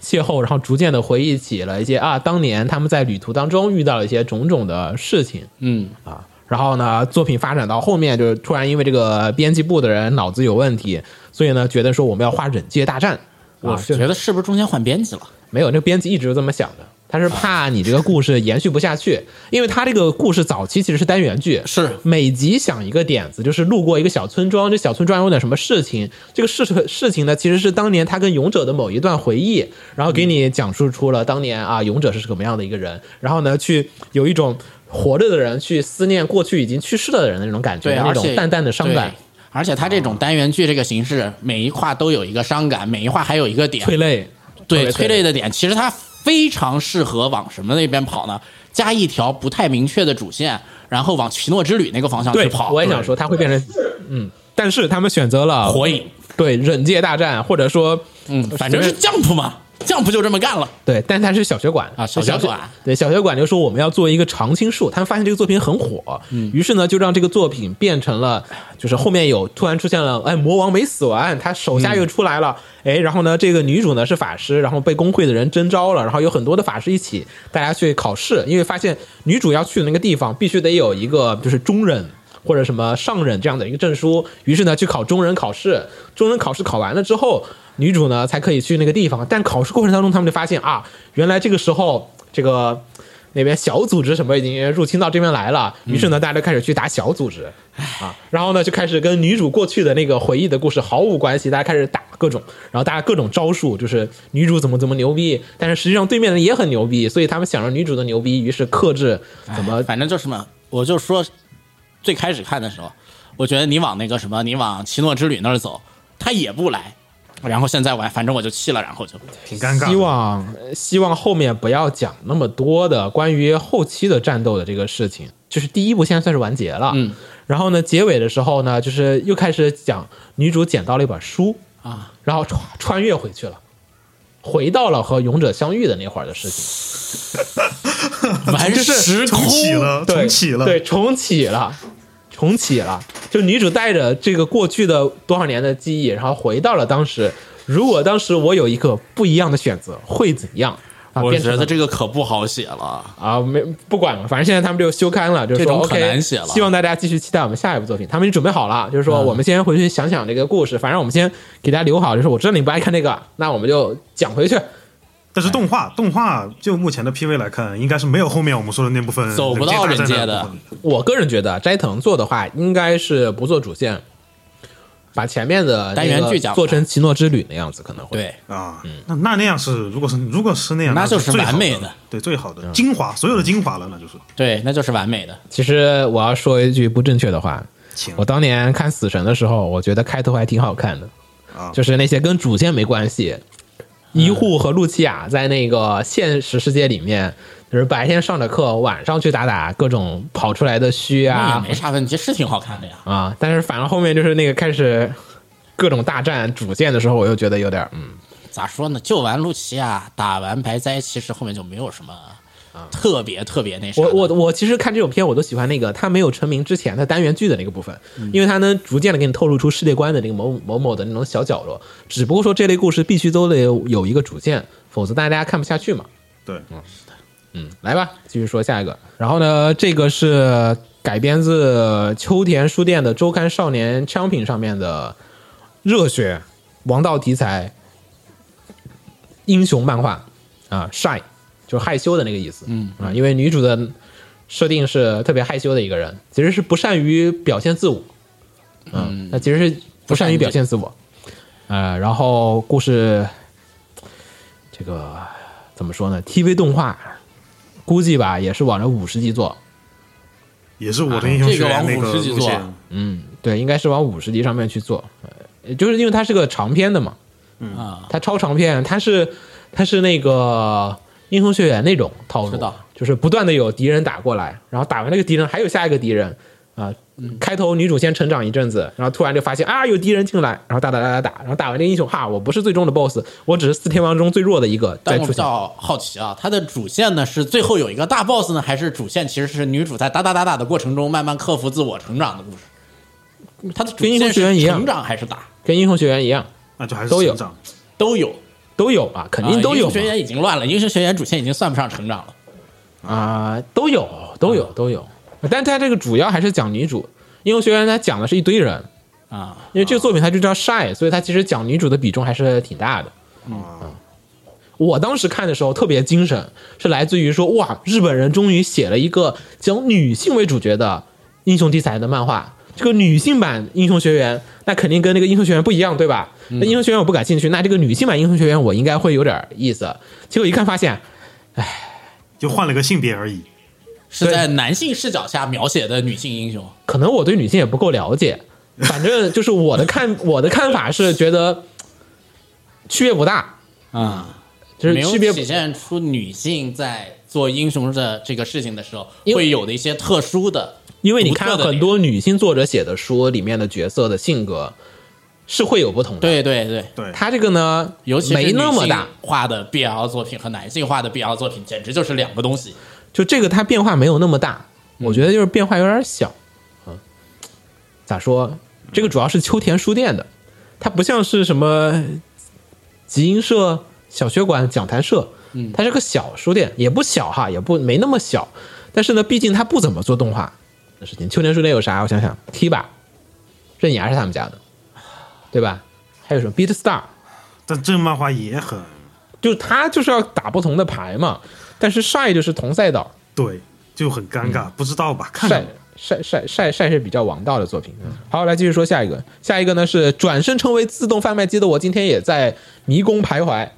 邂逅，然后逐渐的回忆起了一些啊，当年他们在旅途当中遇到了一些种种的事情。嗯，啊。然后呢，作品发展到后面，就是突然因为这个编辑部的人脑子有问题，所以呢，觉得说我们要画忍界大战我觉得是不是中间换编辑了？没有，那个编辑一直都这么想的，他是怕你这个故事延续不下去，因为他这个故事早期其实是单元剧，是。每集想一个点子，就是路过一个小村庄，这小村庄有点什么事情，这个事事情呢，其实是当年他跟勇者的某一段回忆，然后给你讲述出了当年啊勇者是什么样的一个人，然后呢，去有一种活着的人去思念过去已经去世了的人的那种感觉，对，那种淡淡的伤感对，而且它这种单元剧这个形式，每一话都有一个伤感，每一话还有一个点，催泪，对催泪。的点，其实它非常适合往什么那边跑呢？加一条不太明确的主线，然后往奇诺之旅那个方向去，跑。我也想说它会变成嗯，但是他们选择了火影，对忍界大战，或者说嗯，反正是 Jump 嘛，Jump 就这么干了。对，但它是小学馆。啊小小学馆。对，小学馆就说我们要做一个常青树，他们发现这个作品很火，嗯。于是呢就让这个作品变成了，就是后面有突然出现了，哎，魔王没死完，他手下又出来了，哎，然后呢这个女主呢是法师，然后被工会的人征召了，然后有很多的法师一起，大家去考试，因为发现女主要去的那个地方必须得有一个就是中忍。(laughs) 或者什么上忍这样的一个证书，于是呢去考中忍考试，中忍考试考完了之后，女主呢才可以去那个地方。但考试过程当中，他们就发现啊，原来这个时候这个那边小组织什么已经入侵到这边来了，于是呢大家就开始去打小组织啊，然后呢就开始跟女主过去的那个回忆的故事毫无关系，大家开始打各种，然后大家各种招数，就是女主怎么怎么牛逼，但是实际上对面的人也很牛逼，所以他们想着女主的牛逼，于是克制怎么反正就是嘛，我就说最开始看的时候，我觉得你往那个什么，你往奇诺之旅那儿走，他也不来。然后现在我，反正我就气了，然后就挺尴尬。希望希望后面不要讲那么多的关于后期的战斗的这个事情，就是第一部现在算是完结了，嗯，然后呢，结尾的时候呢，就是又开始讲女主捡到了一本书啊，然后穿穿越回去了，回到了和勇者相遇的那会儿的事情 (laughs) (laughs) 完时空重启了，对重启了，对，重启了，重启了。就女主带着这个过去的多少年的记忆，然后回到了当时。如果当时我有一个不一样的选择，会怎样？啊，我觉得这个可不好写了。啊，没不管了，反正现在他们就休刊了，就是说这种可 OK，难写了希望大家继续期待我们下一部作品。他们已经准备好了，就是说嗯我们先回去想想这个故事，反正我们先给大家留好，就是我知道你不爱看这个，那我们就讲回去。但是动画动画就目前的 PV 来看，应该是没有后面我们说的那部分走不到人界的我个人觉得斋藤做的话，应该是不做主线，把前面的单元剧讲做成奇诺之旅那样子，可能会。对，啊，那那那样是，如果是如果是那样，那就是完美的的，对，最好的精华，所有的精华了，那就是。对，那就是完美的。其实我要说一句不正确的话，我当年看死神的时候，我觉得开头还挺好看的，啊。就是那些跟主线没关系，医护和露琪亚在那个现实世界里面，就是白天上着课，晚上去打打各种跑出来的虚那啊也没啥问题，是挺好看的呀。啊，但是反正后面就是那个开始各种大战主线的时候，我又觉得有点嗯，咋说呢？救完露琪亚，打完白哉，其实后面就没有什么特别特别那啥的。我我我其实看这种片，我都喜欢那个他没有成名之前的单元剧的那个部分，因为他能逐渐的给你透露出世界观的那个某某某的那种小角落。只不过说这类故事必须都得有有一个主线，否则大家看不下去嘛。对，嗯，来吧，继续说下一个。然后呢，这个是改编自秋田书店的周刊少年枪品上面的热血王道题材英雄漫画啊，shy 就是害羞的那个意思。嗯啊，因为女主的设定是特别害羞的一个人，其实是不善于表现自我。嗯，那其实是不善于表现自我。呃，然后故事这个怎么说呢？TV 动画估计吧，也是往着五十集做。也是我的英雄学院那这个往50集做，嗯，对，应该是往五十集上面去做。呃，就是因为它是个长篇的嘛，啊，它超长篇，它是它是那个英雄学院那种套路，就是不断的有敌人打过来，然后打完那个敌人还有下一个敌人，啊，开头女主先成长一阵子，然后突然就发现啊有敌人进来，然后打打打打打，然后打完这个英雄，哈，我不是最终的 BOSS，我只是四天王中最弱的一个，再但我。比较好奇啊，它的主线呢是最后有一个大 boss 呢，还是主线其实是女主在打打打打的过程中慢慢克服自我成长的故事？它的主跟英雄线学院一样。是成长还是打？跟英雄学院一样，那就还是都有。都有，都有啊，肯定都有英雄学员已经乱了，英雄学员主线已经算不上成长了。啊、都有都有都有，但它这个主要还是讲女主。英雄学员它讲的是一堆人，啊，因为这个作品它就叫 Shy，所以它其实讲女主的比重还是挺大的。啊，我当时看的时候特别精神，是来自于说哇，日本人终于写了一个讲女性为主角的英雄题材的漫画。这个女性版英雄学员，那肯定跟那个英雄学员不一样，对吧？那英雄学员我不感兴趣，那这个女性版英雄学员我应该会有点意思。结果一看发现，唉就换了个性别而已。是在男性视角下描写的女性英雄。可能我对女性也不够了解，(laughs) 反正就是我的看我的看法是觉得区别不大，啊，就是没有区别体现出女性在做英雄的这个事情的时候会有的一些特殊的，因为你看很多女性作者写的书里面的角色的性格是会有不同的。对对对，对，他这个呢，尤其是没那么大女性，化的 BL 作品和男性化的 BL 作品，简直就是两个东西。就这个它变化没有那么大，我觉得就是变化有点小。嗯，咋说？这个主要是秋田书店的，它不像是什么集英社、小学馆、讲坛社，它是个小书店，也不小哈，也不没那么小。但是呢，毕竟它不怎么做动画的事情。秋田书店有啥？我想想，T 吧，刃牙是他们家的，对吧？还有什么 Beat Star？但这漫画也很就他就是要打不同的牌嘛。但是 Shy 就是同赛道，对，就很尴尬，不知道吧？看晒看晒晒晒晒是比较王道的作品。好，来继续说下一个，下一个呢是转身成为自动贩卖机的我，今天也在迷宫徘徊。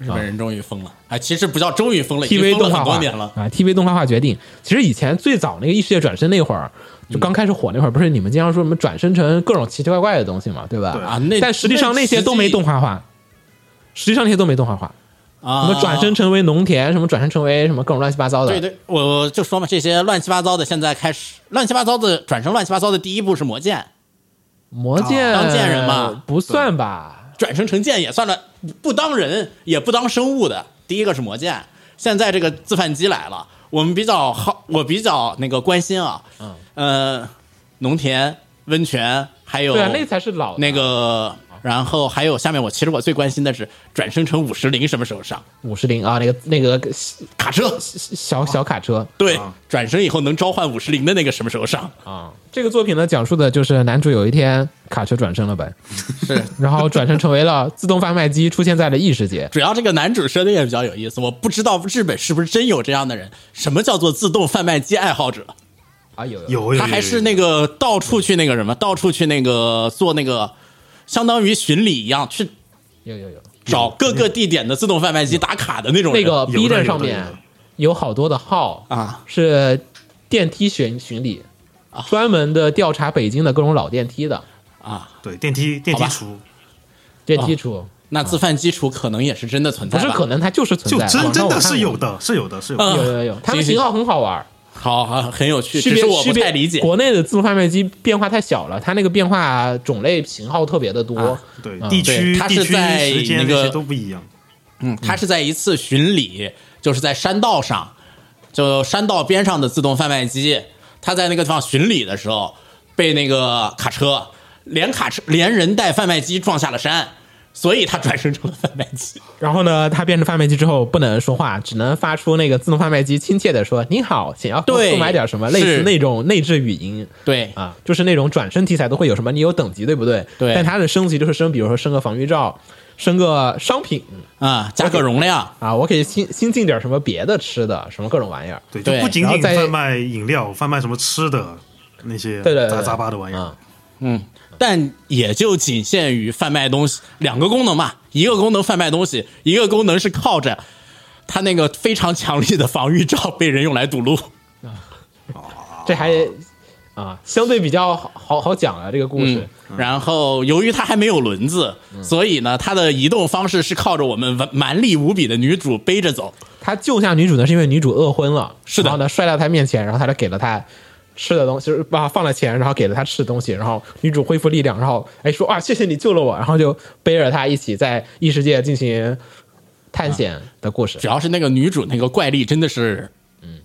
日本人终于疯了，哎，其实不叫终于疯了，TV 动画化很多年了。啊，TV 动画化决定。其实以前最早那个异世界转身那会儿，就刚开始火那会儿，不是你们经常说什么转身成各种奇奇怪怪的东西嘛，对吧？对啊那但实际上那些都没动画化，实际上那些都没动画化。啊，什么转身成为农田，什么转身成为什么各种乱七八糟的。对对，我就说嘛，这些乱七八糟的，现在开始乱七八糟的转成乱七八糟的第一步是魔剑，魔剑当剑人嘛不算吧？转生成剑也算了，不当人也不当生物的。第一个是魔剑，现在这个自贩机来了，我们比较好，我比较那个关心啊，嗯，呃，农田、温泉，还有对啊，那才是老的那个，然后还有下面我其实我最关心的是转生成五十铃什么时候上五十铃啊，那个那个卡车，小小卡车对啊，转生以后能召唤五十铃的那个什么时候上？啊。这个作品呢，讲述的就是男主有一天卡车转身了呗，(laughs) 是，然后转身成为了自动贩卖机，出现在了异世界。主要这个男主设定也比较有意思，我不知道日本是不是真有这样的人。什么叫做自动贩卖机爱好者？啊，有有有有他还是那个到处去那个什么，到处去那个做那个，相当于巡礼一样，去有有有，找各个地点的自动贩卖机打卡的那种人。那个 B 站上面有好多的号啊，是电梯巡巡礼，专门的调查北京的各种老电梯的。啊，对电梯电梯厨。电梯处，那自贩机厨可能也是真的存在，不是可能它就是存在，就真真的是有的，是有的，是有。有有有，他们行行型号很好玩。好，好很有趣，区别只是我不太理解。国内的自动贩卖机变化太小了，它那个变化种类型号特别的多。啊对嗯地区对它地区是在时间那个那都不一样。嗯，他是在一次巡礼，就是在山道上，就山道边上的自动贩卖机，他在那个地方巡礼的时候，被那个卡车连卡车连人带贩卖机撞下了山，所以他转生成了贩卖机。然后呢，他变成贩卖机之后不能说话，只能发出那个自动贩卖机亲切的说“你好，想要购买点什么”，类似那种内置语音。对，啊，就是那种转身题材都会有什么，你有等级对不对？对。但它的升级就是升，比如说升个防御罩，升个商品。啊、加个容量，啊，我可以新新进点什么别的吃的，什么各种玩意儿。对，就不仅然后再仅贩卖饮料，贩卖什么吃的那些杂杂八的玩意儿。啊。嗯，但也就仅限于贩卖东西两个功能嘛，一个功能贩卖东西，一个功能是靠着它那个非常强力的防御罩被人用来堵路。啊这还啊，相对比较好好好讲啊这个故事。嗯，然后由于它还没有轮子，所以呢，它的移动方式是靠着我们蛮蛮力无比的女主背着走。他救下女主呢，是因为女主饿昏了，是的然后呢，摔到他面前，然后他就给了她吃的东西，就是把放了钱，然后给了他吃的东西，然后女主恢复力量，然后哎说啊谢谢你救了我，然后就背着他一起在异世界进行探险的故事。主。要是那个女主那个怪力真的是，嗯，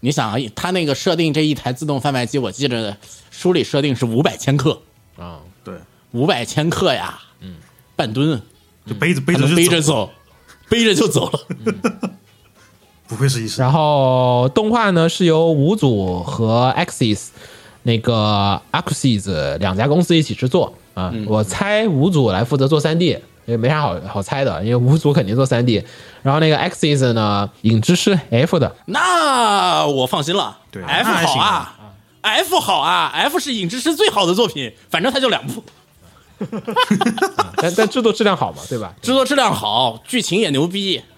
你想啊，他那个设定这一台自动贩卖机，我记得书里设定是五百千克，啊，对，五百千克呀，嗯，半吨，就背着背着，背着走，背着就走了。不愧是医生。然后动画呢是由五组和 Axis 那个 Axis 两家公司一起制作啊。我猜五组来负责做三 D，也没啥好好猜的，因为五组肯定做三 D。然后那个 Axis 呢，影之师 F 的，那我放心了，对，F 好啊，F 好啊，F 是影之师最好的作品，反正它就两部，(laughs) 但但制作质量好嘛，对吧？制作质量好，剧情也牛逼，嗯，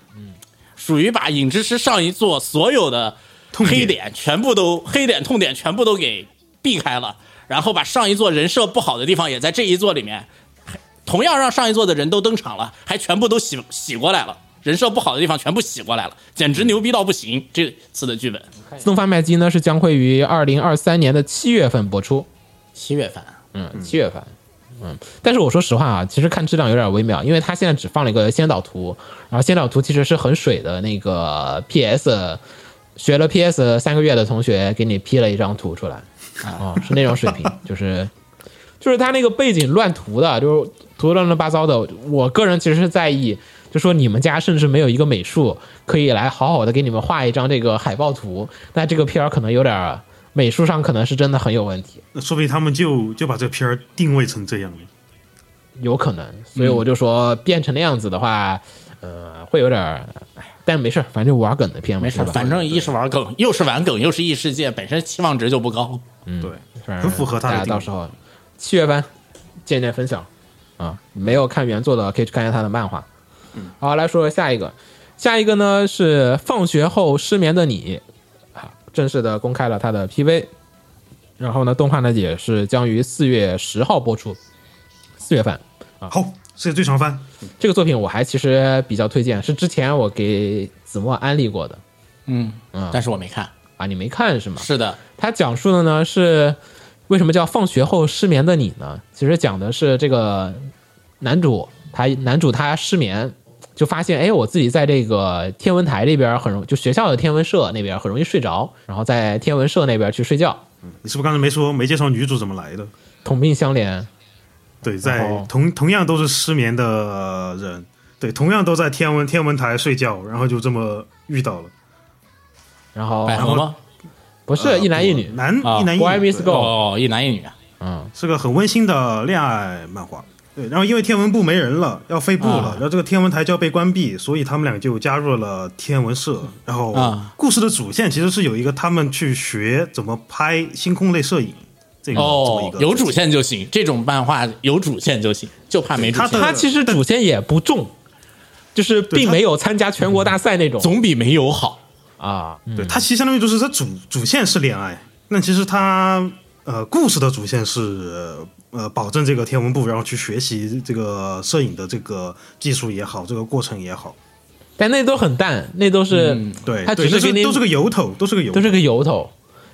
属于把影之师上一座所有的痛黑点全部都黑点痛点全部都给避开了，然后把上一座人设不好的地方也在这一座里面，同样让上一座的人都登场了，还全部都洗洗过来了。人设不好的地方全部洗过来了，简直牛逼到不行！这次的剧本自动贩卖机呢是将会于二零二三年的七月份播出，七月份，嗯，七月份。嗯，但是我说实话啊，其实看质量有点微妙，因为它现在只放了一个先导图，然后先导图其实是很水的那个 PS 学了 PS 三个月的同学给你 P 了一张图出来，啊、(laughs) 是那种水平，就是就是他那个背景乱涂的，就是涂乱七八糟的。我个人其实是在意，就说你们家甚至没有一个美术可以来好好的给你们画一张这个海报图，那这个片儿可能有点儿美术上可能是真的很有问题。那说不定他们就就把这片儿定位成这样了。有可能，所以我就说变成那样子的话，呃，会有点儿，哎但没事儿，反正玩梗的片嘛，没事反正一是玩梗，又是玩梗，又是异世界，本身期望值就不高。嗯对，反正很符合他的大家到时候七月份见见分享啊，没有看原作的可以去看一下他的漫画。好，来说说下一个，下一个呢是放学后失眠的你，啊，正式的公开了他的 PV，然后呢，动画呢也是将于四月十号播出，四月份啊。好，世界最长番，这个作品我还其实比较推荐，是之前我给子墨安利过的嗯嗯但是我没看。啊，你没看是吗？是的，它讲述的呢是为什么叫放学后失眠的你呢？其实讲的是这个男主，他男主他失眠，就发现哎，我自己在这个天文台这边很容，就学校的天文社那边很容易睡着，然后在天文社那边去睡觉，嗯你是不是刚才没说没介绍女主怎么来的？同病相怜。对，在同同样都是失眠的人，对，同样都在天文天文台睡觉，然后就这么遇到了。然后百合吗？不是呃一男一女，男啊一男一女 Meets Girl 哦，一男一女啊。嗯，是个很温馨的恋爱漫画。对，然后因为天文部没人了，要废部了，啊然后这个天文台就要被关闭，所以他们俩就加入了天文社。然后啊故事的主线其实是有一个他们去学怎么拍星空类摄影，这个这么哦一，个有主线就行，这种漫画有主线就行，就怕没主线，他其实主线也不重，就是并没有参加全国大赛那种总比没有好。啊。对，他其实相当于就是它主主线是恋爱，那其实他呃故事的主线是呃保证这个天文部，然后去学习这个摄影的这个技术也好，这个过程也好，但那都很淡，那都是、嗯对，他只是给你都是个由头，都是个由头，都是个由头，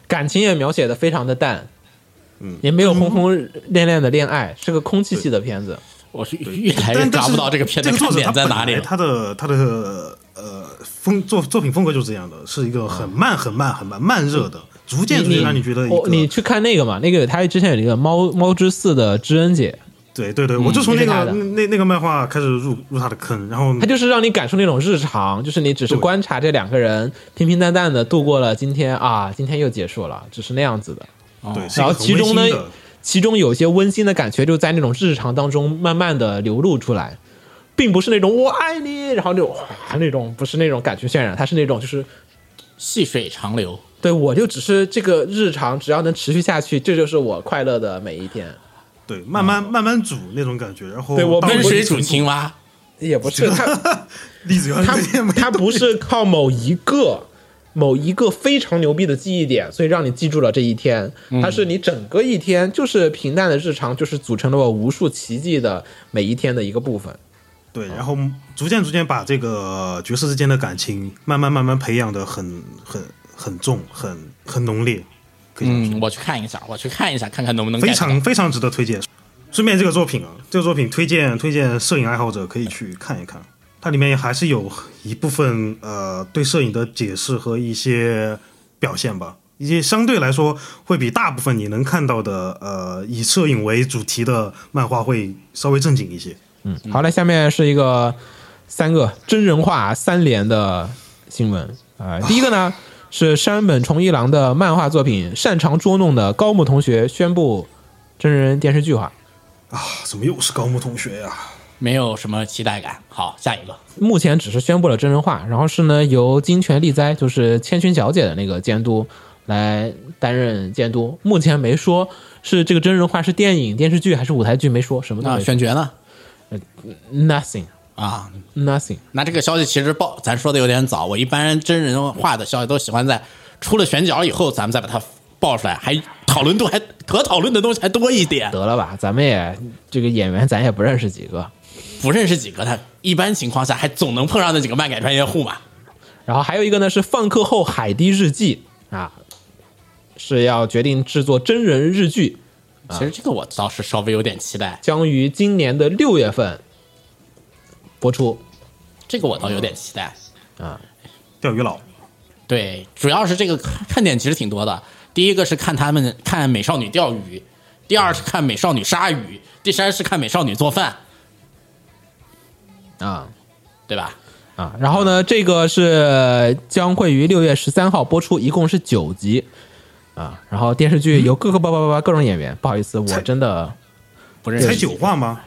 感情也描写的非常的淡，嗯。也没有轰轰烈烈的恋爱，是个空气系的片子。我是越来越抓不到这个片子看这个作者他点在哪里他的他的呃风作作品风格就是这样的，是一个很慢很慢很慢慢热的，逐渐逐渐让你觉得一个我你去看那个嘛，那个他之前有一个猫猫之四的知恩姐，对对对，我就从那个那那那个漫画开始入入他的坑，然后他就是让你感受那种日常，就是你只是观察这两个人平平淡淡的度过了今天啊，今天又结束了，只是那样子的。对，然后其中呢其中有一些温馨的感觉就在那种日常当中慢慢的流露出来，并不是那种我爱你，然后就哇那种不是那种感情渲染，它是那种就是细水长流，对我就只是这个日常，只要能持续下去，这就是我快乐的每一天。对，慢慢慢慢煮那种感觉，然后对我温水煮青蛙。也不是他，他 (laughs) 他不是靠某一个某一个非常牛逼的记忆点，所以让你记住了这一天。它是你整个一天就是平淡的日常，就是组成了我无数奇迹的每一天的一个部分。对，然后逐渐逐渐把这个角色之间的感情慢慢慢慢培养的很很很重，很很浓烈。嗯，我去看一下，我去看一下，看看能不能非常非常值得推荐。顺便这个作品啊，这个作品推荐推荐摄影爱好者可以去看一看，它里面还是有一部分呃对摄影的解释和一些表现吧，一些相对来说会比大部分你能看到的呃以摄影为主题的漫画会稍微正经一些。嗯，好嘞，下面是一个三个真人化三连的新闻啊、呃 (laughs) 第一个呢是山本崇一郎的漫画作品《擅长捉弄的高木同学》宣布真人电视剧化。啊，怎么又是高木同学呀、没有什么期待感。好，下一个，目前只是宣布了真人化，然后是呢由金泉利哉，就是千寻小姐的那个监督来担任监督。目前没说是这个真人化是电影、电视剧还是舞台剧，没说什么都那没说。选角呢？Nothing, 啊，nothing。那这个消息其实报咱说的有点早，我一般真人化的消息都喜欢在出了选角以后，咱们再把它爆出来，还讨论度还可讨论的东西还多一点。得了吧，咱们也这个演员咱也不认识几个。不认识几个，他一般情况下还总能碰上那几个漫改专业户嘛。然后还有一个呢是放课后海堤日记啊，是要决定制作真人日剧，其实这个我倒是稍微有点期待，将于今年的六月份播出。这个我倒有点期待。钓鱼佬对，主要是这个看点其实挺多的。第一个是看他们看美少女钓鱼，第二是看美少女杀鱼，第三是看美少女做饭，啊对吧？啊，然后呢，这个是将会于六月十三号播出，一共是九集啊。然后电视剧有各个叭叭叭叭各种演员，不好意思，我真的不认识才九话吗？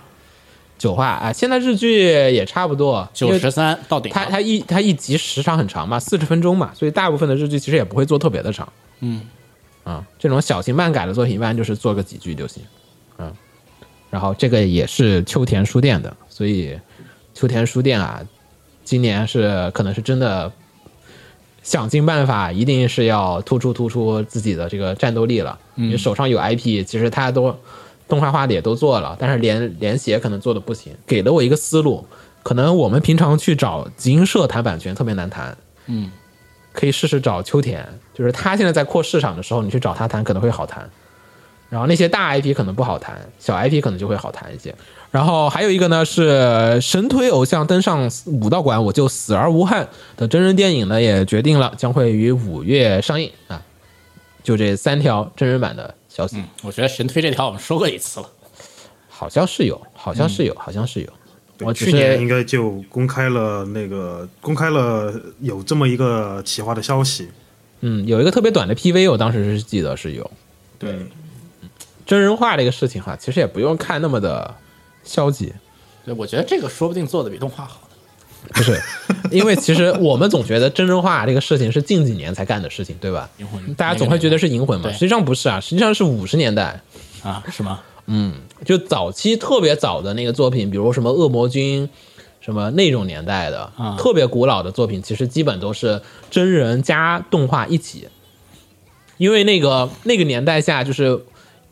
九话啊，现在日剧也差不多，九十三到顶。它它一它一集时长很长嘛，四十分钟嘛，所以大部分的日剧其实也不会做特别的长。嗯，啊，这种小型漫改的作品一般就是做个几句就行。嗯，然后这个也是秋田书店的，所以秋田书店啊，今年是可能是真的想尽办法，一定是要突出突出自己的这个战斗力了。你手上有 IP，其实他都动画化的也都做了，但是连连写可能做的不行，给了我一个思路。可能我们平常去找集英社谈版权特别难谈，嗯，可以试试找秋田，就是他现在在扩市场的时候，你去找他谈可能会好谈。然后那些大 IP 可能不好谈，小 IP 可能就会好谈一些。然后还有一个呢是神推偶像登上武道馆，我就死而无憾的真人电影呢也决定了，将会于五月上映啊。就这三条真人版的消息，我觉得神推这条我们说过一次了。好像是有，好像是有，好像是有。我去年应该就公开了那个公开了有这么一个企划的消息。嗯有一个特别短的 PV，我当时是记得是有。对，真人化这个事情哈，其实也不用看那么的消极，对，我觉得这个说不定做的比动画好。不是，(laughs) 因为其实我们总觉得真人化这个事情是近几年才干的事情，对吧？大家总会觉得是银魂嘛，实际上不是啊，实际上是五十年代，啊，是吗？嗯就早期特别早的那个作品，比如什么恶魔君，什么那种年代的，啊特别古老的作品，其实基本都是真人加动画一起，因为那个那个年代下就是。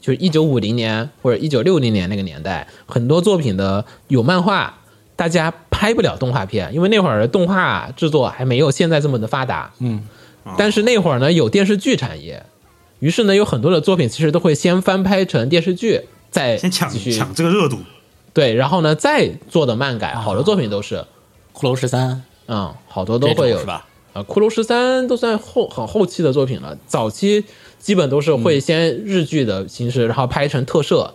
就是一九五零年或者一九六零年那个年代，很多作品的有漫画，大家拍不了动画片，因为那会儿的动画制作还没有现在这么的发达。嗯，但是那会儿呢有电视剧产业，于是呢有很多的作品其实都会先翻拍成电视剧，再先抢继续抢这个热度。对，然后呢再做的漫改，好多作品都是，骷髅十三嗯，好多都会有是吧？啊，骷髅十三都算后很后期的作品了，早期基本都是会先日剧的形式，然后拍成特摄，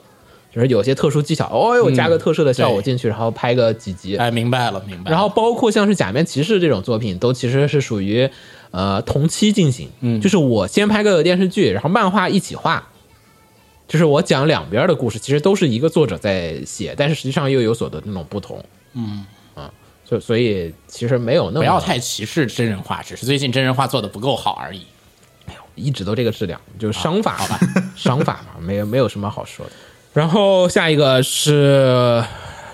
就是有些特殊技巧，哦哟，加个特摄的效果进去，然后拍个几集，哎，明白了，明白了。然后包括像是假面骑士这种作品，都其实是属于呃同期进行，嗯。就是我先拍个电视剧，然后漫画一起画，就是我讲两边的故事，其实都是一个作者在写，但是实际上又有所的那种不同，嗯。啊，所所以其实没有那么不要太歧视真人化，只是最近真人化做的不够好而已。一直都这个质量，就是商法吧，(laughs) 商法嘛，没有没有什么好说的。然后下一个是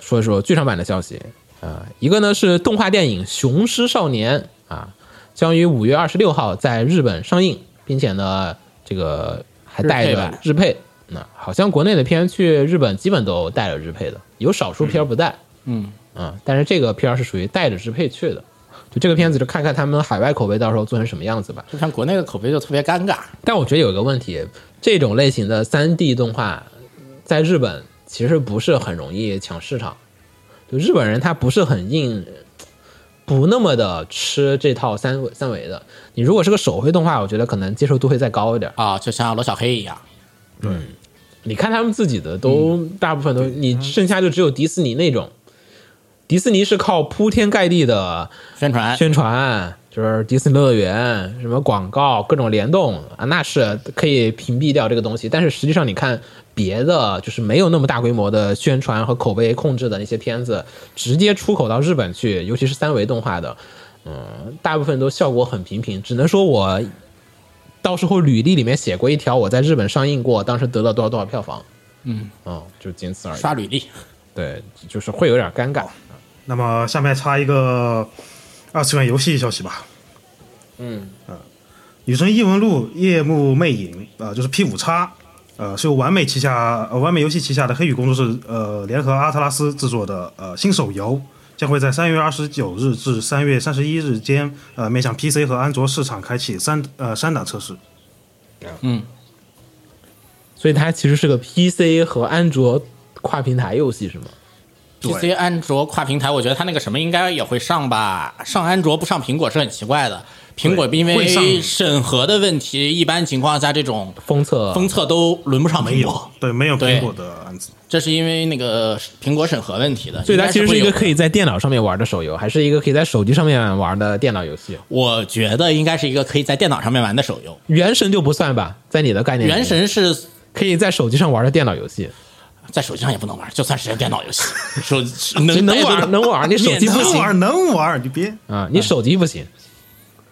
说一说剧场版的消息啊、一个呢是动画电影《雄狮少年》啊，将于五月二十六号在日本上映，并且呢，这个还带着日配版日配。那好像国内的片去日本基本都带着日配的，有少数片不带。嗯嗯，但是这个片儿是属于带着日配去的。就这个片子就看看他们海外口碑到时候做成什么样子吧。就像国内的口碑就特别尴尬。但我觉得有个问题，这种类型的三 D 动画在日本其实不是很容易抢市场，就日本人他不是很硬，不那么的吃这套三维三维的。你如果是个手绘动画，我觉得可能接受度会再高一点。啊，就像罗小黑一样，嗯你看他们自己的都、大部分都，你剩下就只有迪士尼那种。迪士尼是靠铺天盖地的宣传宣传，就是迪士尼乐园什么广告各种联动啊，那是可以屏蔽掉这个东西。但是实际上，你看别的就是没有那么大规模的宣传和口碑控制的那些片子，直接出口到日本去，尤其是三维动画的，嗯，大部分都效果很平平。只能说我到时候履历里面写过一条，我在日本上映过，当时得了多少多少票房。嗯，哦，就仅此而已。刷履历。对，就是会有点尴尬。那么下面插一个二次元游戏消息吧。嗯女神异闻录夜幕魅影啊、呃就是 P 五叉，呃，是由完美旗下呃完美游戏旗下的黑羽工作室呃联合阿特拉斯制作的呃新手游，将会在三月二十九日至三月三十一日间呃面向 PC 和安卓市场开启三呃三档测试。嗯所以它其实是个 PC 和安卓跨平台游戏，是吗？PC、安卓跨平台，我觉得它那个什么应该也会上吧。上安卓不上苹果是很奇怪的。苹果因为审核的问题，一般情况下这种封测封测都轮不上没有苹果，，对，没有苹果的案子。这是因为那个苹果审核问题的。所以它其实是一个可以，在电脑上面玩的手游，还是一个可以在手机上面玩的电脑游戏？我觉得应该是一个可以在电脑上面玩的手游。原神就不算吧，在你的概念里，原神是可以在手机上玩的电脑游戏，在手机上也不能玩，就算是电脑游戏，(laughs) 手能能能玩能玩，你手机不行能玩能玩，你别啊，你手机不行。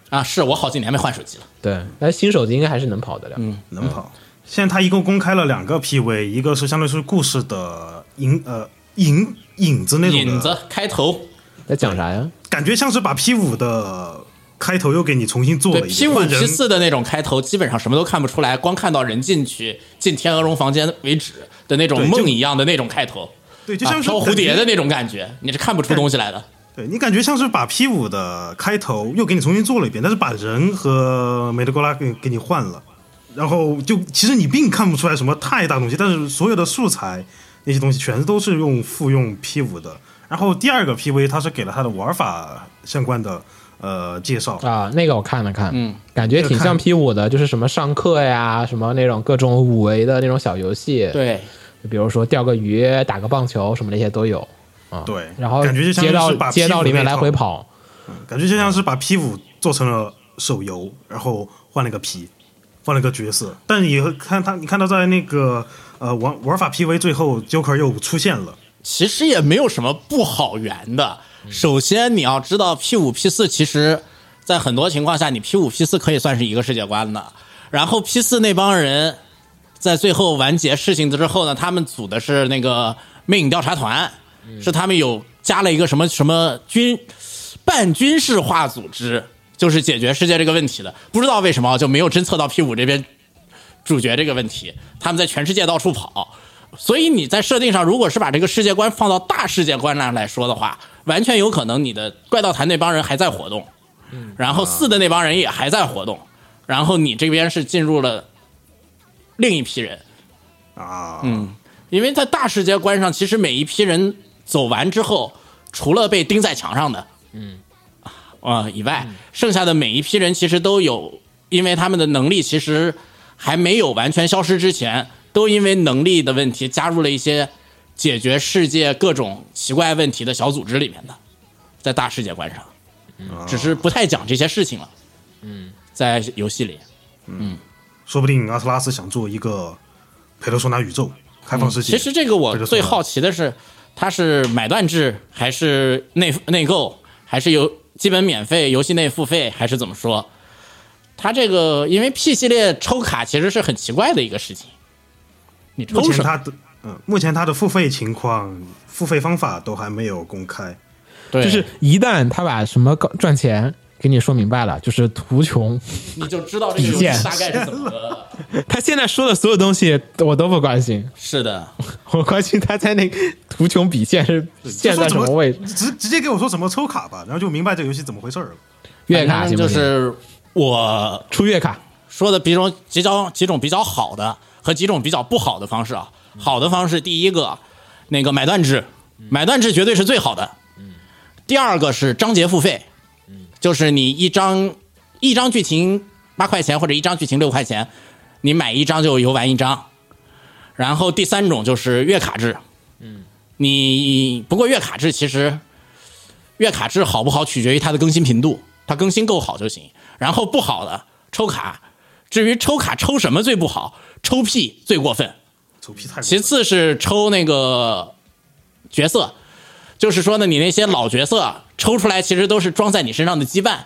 啊！是我好几年没换手机了。对，但新手机应该还是能跑得了。嗯，能跑。现在他一共公开了两个 PV，一个是相当于是故事的影呃影影子那种影子开头，在讲啥呀？感觉像是把 P 五的开头又给你重新做了一 P 五遍换人 P 四的那种开头，基本上什么都看不出来，光看到人进去进天鹅绒房间为止的那种梦一样的那种开头，对，就啊像是飘蝴蝶的那种感觉，你是看不出东西来的。对你感觉像是把 P 五的开头又给你重新做了一遍，但是把人和梅德勾拉给给你换了，然后就其实你并看不出来什么太大东西，但是所有的素材那些东西全都是用复用 P 五的。然后第二个 PV 它是给了它的玩法相关的呃介绍，啊，那个我看了看，嗯，感觉挺像 P 五的，就是什么上课呀，什么那种各种五维的那种小游戏，，对，比如说钓个鱼、打个棒球什么那些都有。啊。对。然后感觉就像街道是把街道里面来回跑，感觉就像是把 P 五做成了手游，然后换了个皮，换了个角色。但你会看他，你看到在那个呃玩玩法 PV 最后，Joker 又出现了。其实也没有什么不好圆的。首先你要知道 P 五 P 四其实，在很多情况下，你 P 五 P 四可以算是一个世界观的。然后 P 四那帮人在最后完结事情之后呢，他们组的是那个魅影调查团，是他们有加了一个什么什么军半军事化组织，就是解决世界这个问题的。不知道为什么就没有侦测到 P 五这边主角这个问题，他们在全世界到处跑。所以你在设定上，如果是把这个世界观放到大世界观上来说的话，完全有可能你的怪盗团那帮人还在活动，然后四的那帮人也还在活动，然后你这边是进入了另一批人，啊，嗯，因为在大世界观上，其实每一批人走完之后，除了被钉在墙上的，嗯，啊、以外，剩下的每一批人其实都有，因为他们的能力其实还没有完全消失之前，都因为能力的问题加入了一些解决世界各种奇怪问题的小组织里面的，在大世界观上，只是不太讲这些事情了。嗯，在游戏里，嗯说不定阿特拉斯想做一个佩罗索纳宇宙开放世界。其实这个我最好奇的是，它是买断制还是内内购，还是有基本免费、游戏内付费，还是怎么说？它这个因为 P 系列抽卡其实是很奇怪的一个事情，你抽什么？目前它的付费情况、付费方法都还没有公开。对，就是一旦他把什么搞赚钱给你说明白了，就是图穷。你就知道这个游戏大概是怎么个。(laughs) 他现在说的所有东西我都不关心，是的，(laughs) 我关心他在那图穷笔线是现在什么位置。直直接给我说怎么抽卡吧，然后就明白这个游戏怎么回事儿了。月卡？就是我出月卡，说的比种几种几种比较好的和几种比较不好的方式啊。好的方式，第一个那个买断制，买断制绝对是最好的。第二个是章节付费，就是你一张一张剧情八块钱或者一张剧情六块钱，你买一张就游玩一张。然后第三种就是月卡制，你不过月卡制其实月卡制好不好取决于它的更新频度，它更新够好就行。然后不好的抽卡，至于抽卡抽什么最不好，抽屁最过分。其次是抽那个角色，就是说呢，你那些老角色抽出来其实都是装在你身上的羁绊，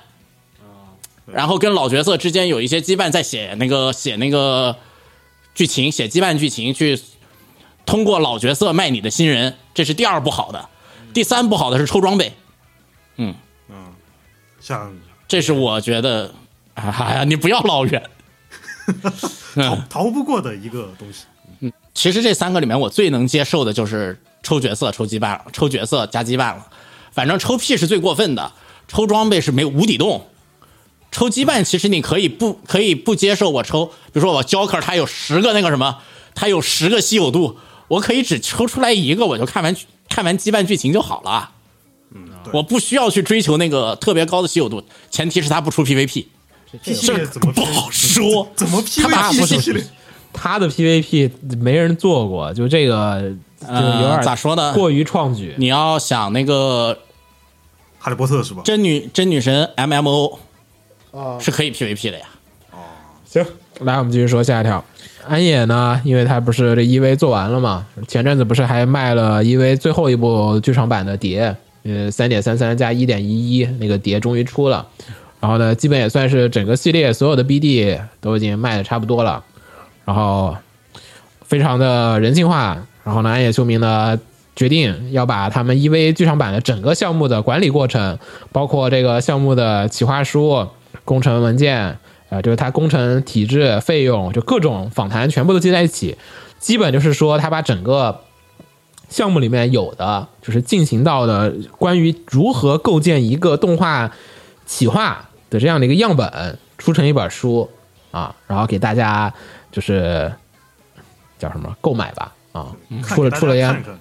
然后跟老角色之间有一些羁绊，在写那个写那个剧情，写羁绊剧情去通过老角色卖你的新人，这是第二不好的。第三不好的是抽装备，嗯像这是我觉得，哎呀，你不要老远。(laughs) 逃逃不过的一个东西。其实这三个里面，我最能接受的就是抽角色、抽羁绊了，抽角色加羁绊了。反正抽屁是最过分的，抽装备是没有无底洞。抽羁绊其实你可以不可以不接受我抽，比如说我 Joker 他有十个那个什么，他有十个稀有度，我可以只抽出来一个，我就看完看完羁绊剧情就好了。嗯我不需要去追求那个特别高的稀有度，前提是他不出 PVP。P 系列怎么不好说怎么 PVP？他的 PVP 没人做过，就这个就有点呃咋说呢过于创举。你要想那个哈利波特是吧？真女真女神 MMO，啊是可以 PVP 的呀。哦行，来我们继续说下一条。安野呢，因为他不是这 EV 做完了嘛，前阵子不是还卖了 EV 最后一部剧场版的碟，呃，三点三三加一点一一那个碟终于出了，然后呢，基本也算是整个系列所有的 BD 都已经卖的差不多了，然后非常的人性化，然后呢，安野秀明呢决定要把他们 EV 剧场版的整个项目的管理过程，包括这个项目的企划书、工程文件，呃，就是它工程体制、费用，就各种访谈全部都接在一起，基本就是说他把整个项目里面有的，就是进行到的关于如何构建一个动画企划的这样的一个样本，出成一本书啊，然后给大家就是叫什么购买吧啊，出了出了样看看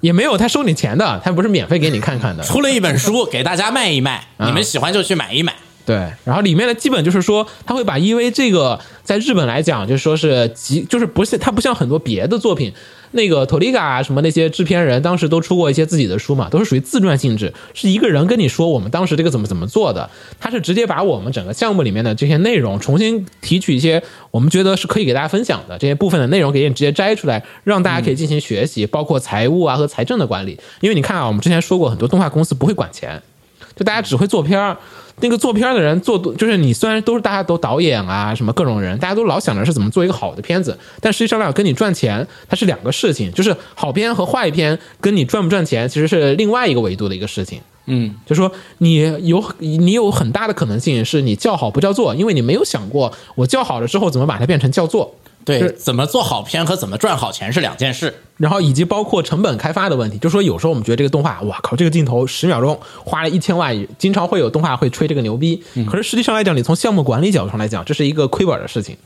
也没有他收你钱的，他不是免费给你看看的，出了一本书给大家卖一卖，(laughs) 啊你们喜欢就去买一买。对，然后里面的基本就是说，他会把 EV 这个在日本来讲，就说是极，就是不是他不像很多别的作品，那个 Toliga 什么那些制片人当时都出过一些自己的书嘛，都是属于自传性质，是一个人跟你说我们当时这个怎么怎么做的，他是直接把我们整个项目里面的这些内容重新提取一些我们觉得是可以给大家分享的这些部分的内容，给你直接摘出来，让大家可以进行学习，包括财务啊和财政的管理，因为你看啊，我们之前说过，很多动画公司不会管钱。就大家只会做片儿，那个做片儿的人做多，就是你虽然都是大家都导演啊，什么各种人，大家都老想着是怎么做一个好的片子，但实际上来讲跟你赚钱，它是两个事情，就是好片和坏片跟你赚不赚钱其实是另外一个维度的一个事情。嗯，就说你有你有很大的可能性是你叫好不叫座，因为你没有想过我叫好了之后怎么把它变成叫座。对，怎么做好片和怎么赚好钱是两件事。然后以及包括成本开发的问题，就说有时候我们觉得这个动画，哇靠，这个镜头十秒钟花了一千万，经常会有动画会吹这个牛逼。可是实际上来讲，你从项目管理角度上来讲，这是一个亏本的事情。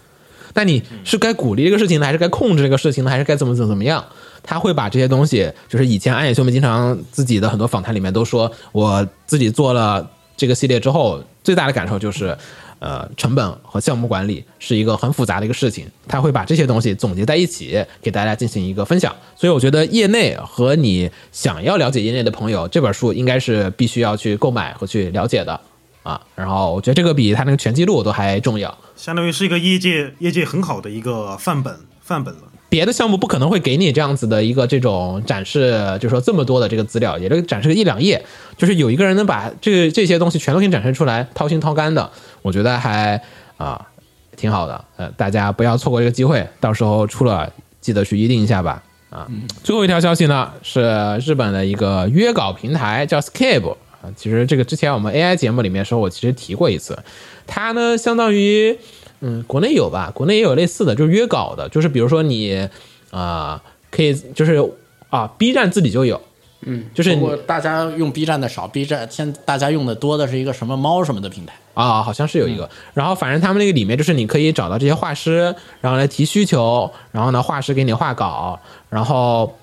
那你是该鼓励这个事情呢，还是该控制这个事情呢，还是该怎么怎么怎么样？他会把这些东西，就是以前安野秀明经常自己的很多访谈里面都说，我自己做了这个系列之后，最大的感受就是，呃，成本和项目管理是一个很复杂的一个事情。他会把这些东西总结在一起，给大家进行一个分享。所以我觉得业内和你想要了解业内的朋友，这本书应该是必须要去购买和去了解的啊。然后我觉得这个比他那个全记录都还重要。相当于是一个业界业界很好的一个范本范本了。别的项目不可能会给你这样子的一个这种展示，就是说这么多的这个资料，也就展示个一两页，就是有一个人能把这这些东西全都给你展示出来，掏心掏肝的，我觉得还啊挺好的。呃，大家不要错过这个机会，到时候出了记得去预定一下吧。啊，最后一条消息呢是日本的一个约稿平台叫 Scape 啊。其实这个之前我们 AI 节目里面的时候，我其实提过一次，它呢相当于嗯，国内有吧，国内也有类似的，就是约稿的，就是比如说你啊、可以就是啊，B 站自己就有，嗯，就是你不过大家用 B 站的少，B 站现在大家用的多的是一个什么猫什么的平台。啊，好像是有一个。然后反正他们那个里面就是你可以找到这些画师，然后来提需求，然后呢画师给你画稿，然后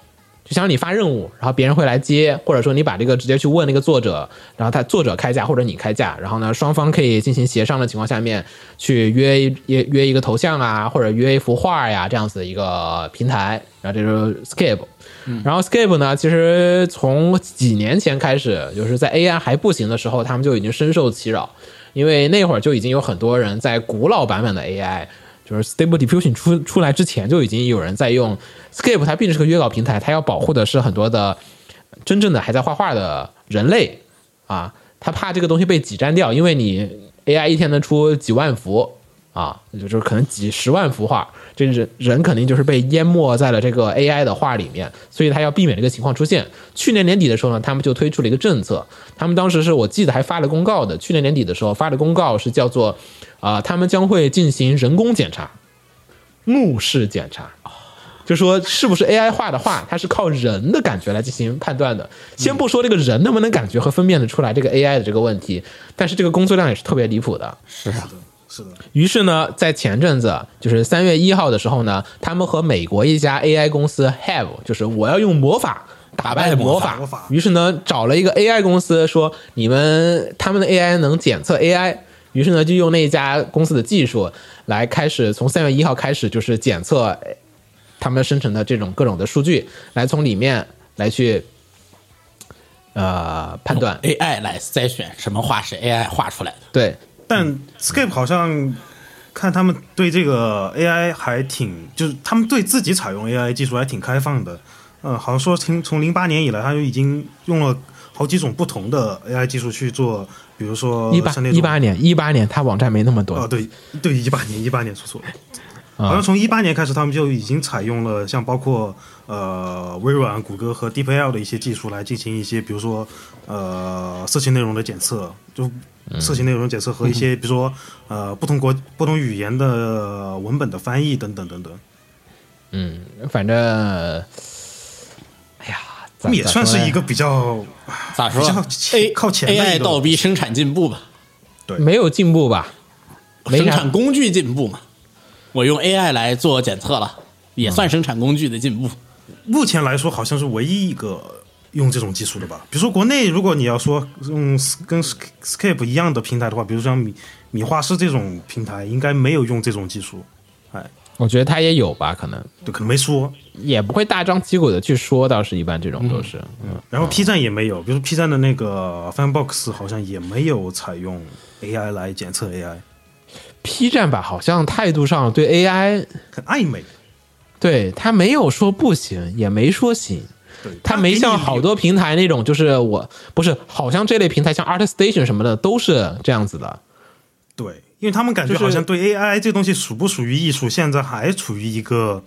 就相当于你发任务，然后别人会来接，或者说你把这个直接去问那个作者，然后他作者开价或者你开价，然后呢双方可以进行协商的情况下面去约一约约一个头像啊，或者约一幅画呀这样子的一个平台，然后这就是 Scape。然后 Scape 呢，其实从几年前开始，就是在 AI 还不行的时候，他们就已经深受其扰，因为那会儿就已经有很多人在古老版本的 AI，就是 Stable Diffusion 出出来之前，就已经有人在用 Scape。它毕竟是个约稿平台，它要保护的是很多的真正的还在画画的人类啊，他怕这个东西被挤占掉，因为你 AI 一天能出几万幅啊，就是可能几十万幅画，这人人肯定就是被淹没在了这个 AI 的画里面，所以他要避免这个情况出现。去年年底的时候呢，他们就推出了一个政策，他们当时是我记得还发了公告的，去年年底的时候发的公告是叫做啊、他们将会进行人工检查，目视检查。就说是不是 AI 画的画，它是靠人的感觉来进行判断的。先不说这个人能不能感觉和分辨得出来这个 AI 的这个问题，但是这个工作量也是特别离谱的。是啊，是的，于是呢，在前阵子，就是三月一号的时候呢，他们和美国一家 AI 公司 Have，就是我要用魔法打败，魔法于是呢，找了一个 AI 公司说，你们他们的 AI 能检测 AI，于是呢，就用那一家公司的技术来开始，从三月一号开始就是检测他们生成的这种各种的数据，来从里面来去呃判断，AI 来筛选什么画是 AI 画出来的。对，但 Skype 好像看他们对这个 AI 还挺，就是他们对自己采用 AI 技术还挺开放的。嗯，好像说从从零八年以来，他就已经用了好几种不同的 AI 技术去做，比如说一八一八年一八年他网站没那么多，啊，对对，一八年一八年说错好像从一八年开始，他们就已经采用了像包括呃微软、谷歌和 DeepL 的一些技术来进行一些，比如说呃色情内容的检测，就色情内容检测和一些比如说呃不同国不同语言的文本的翻译等等等等。嗯，反正，们也算是一，个比较咋说比较？A 靠前 AI 倒逼生产进步吧，对没有进步吧？生产工具进步嘛。我用 AI 来做检测了，也算生产工具的进步。目前来说，好像是唯一一个用这种技术的吧。比如说国内，如果你要说用跟 Scape 一样的平台的话，比如像米米画师这种平台，应该没有用这种技术。哎，我觉得他也有吧，可能对，可能没说。也不会大张旗鼓的去说，倒是一般这种都是，嗯，然后 P 站也没有，比如说 P 站的那个 Fanbox 好像也没有采用 AI 来检测 AI，P 站吧，好像态度上对 AI，很暧昧。对他没有说不行，也没说行。对，他没像好多平台那种，就是我不是，好像这类平台像 ArtStation 什么的都是这样子的。对，因为他们感觉好像对 AI 这东西属不属于艺术，现在还处于一个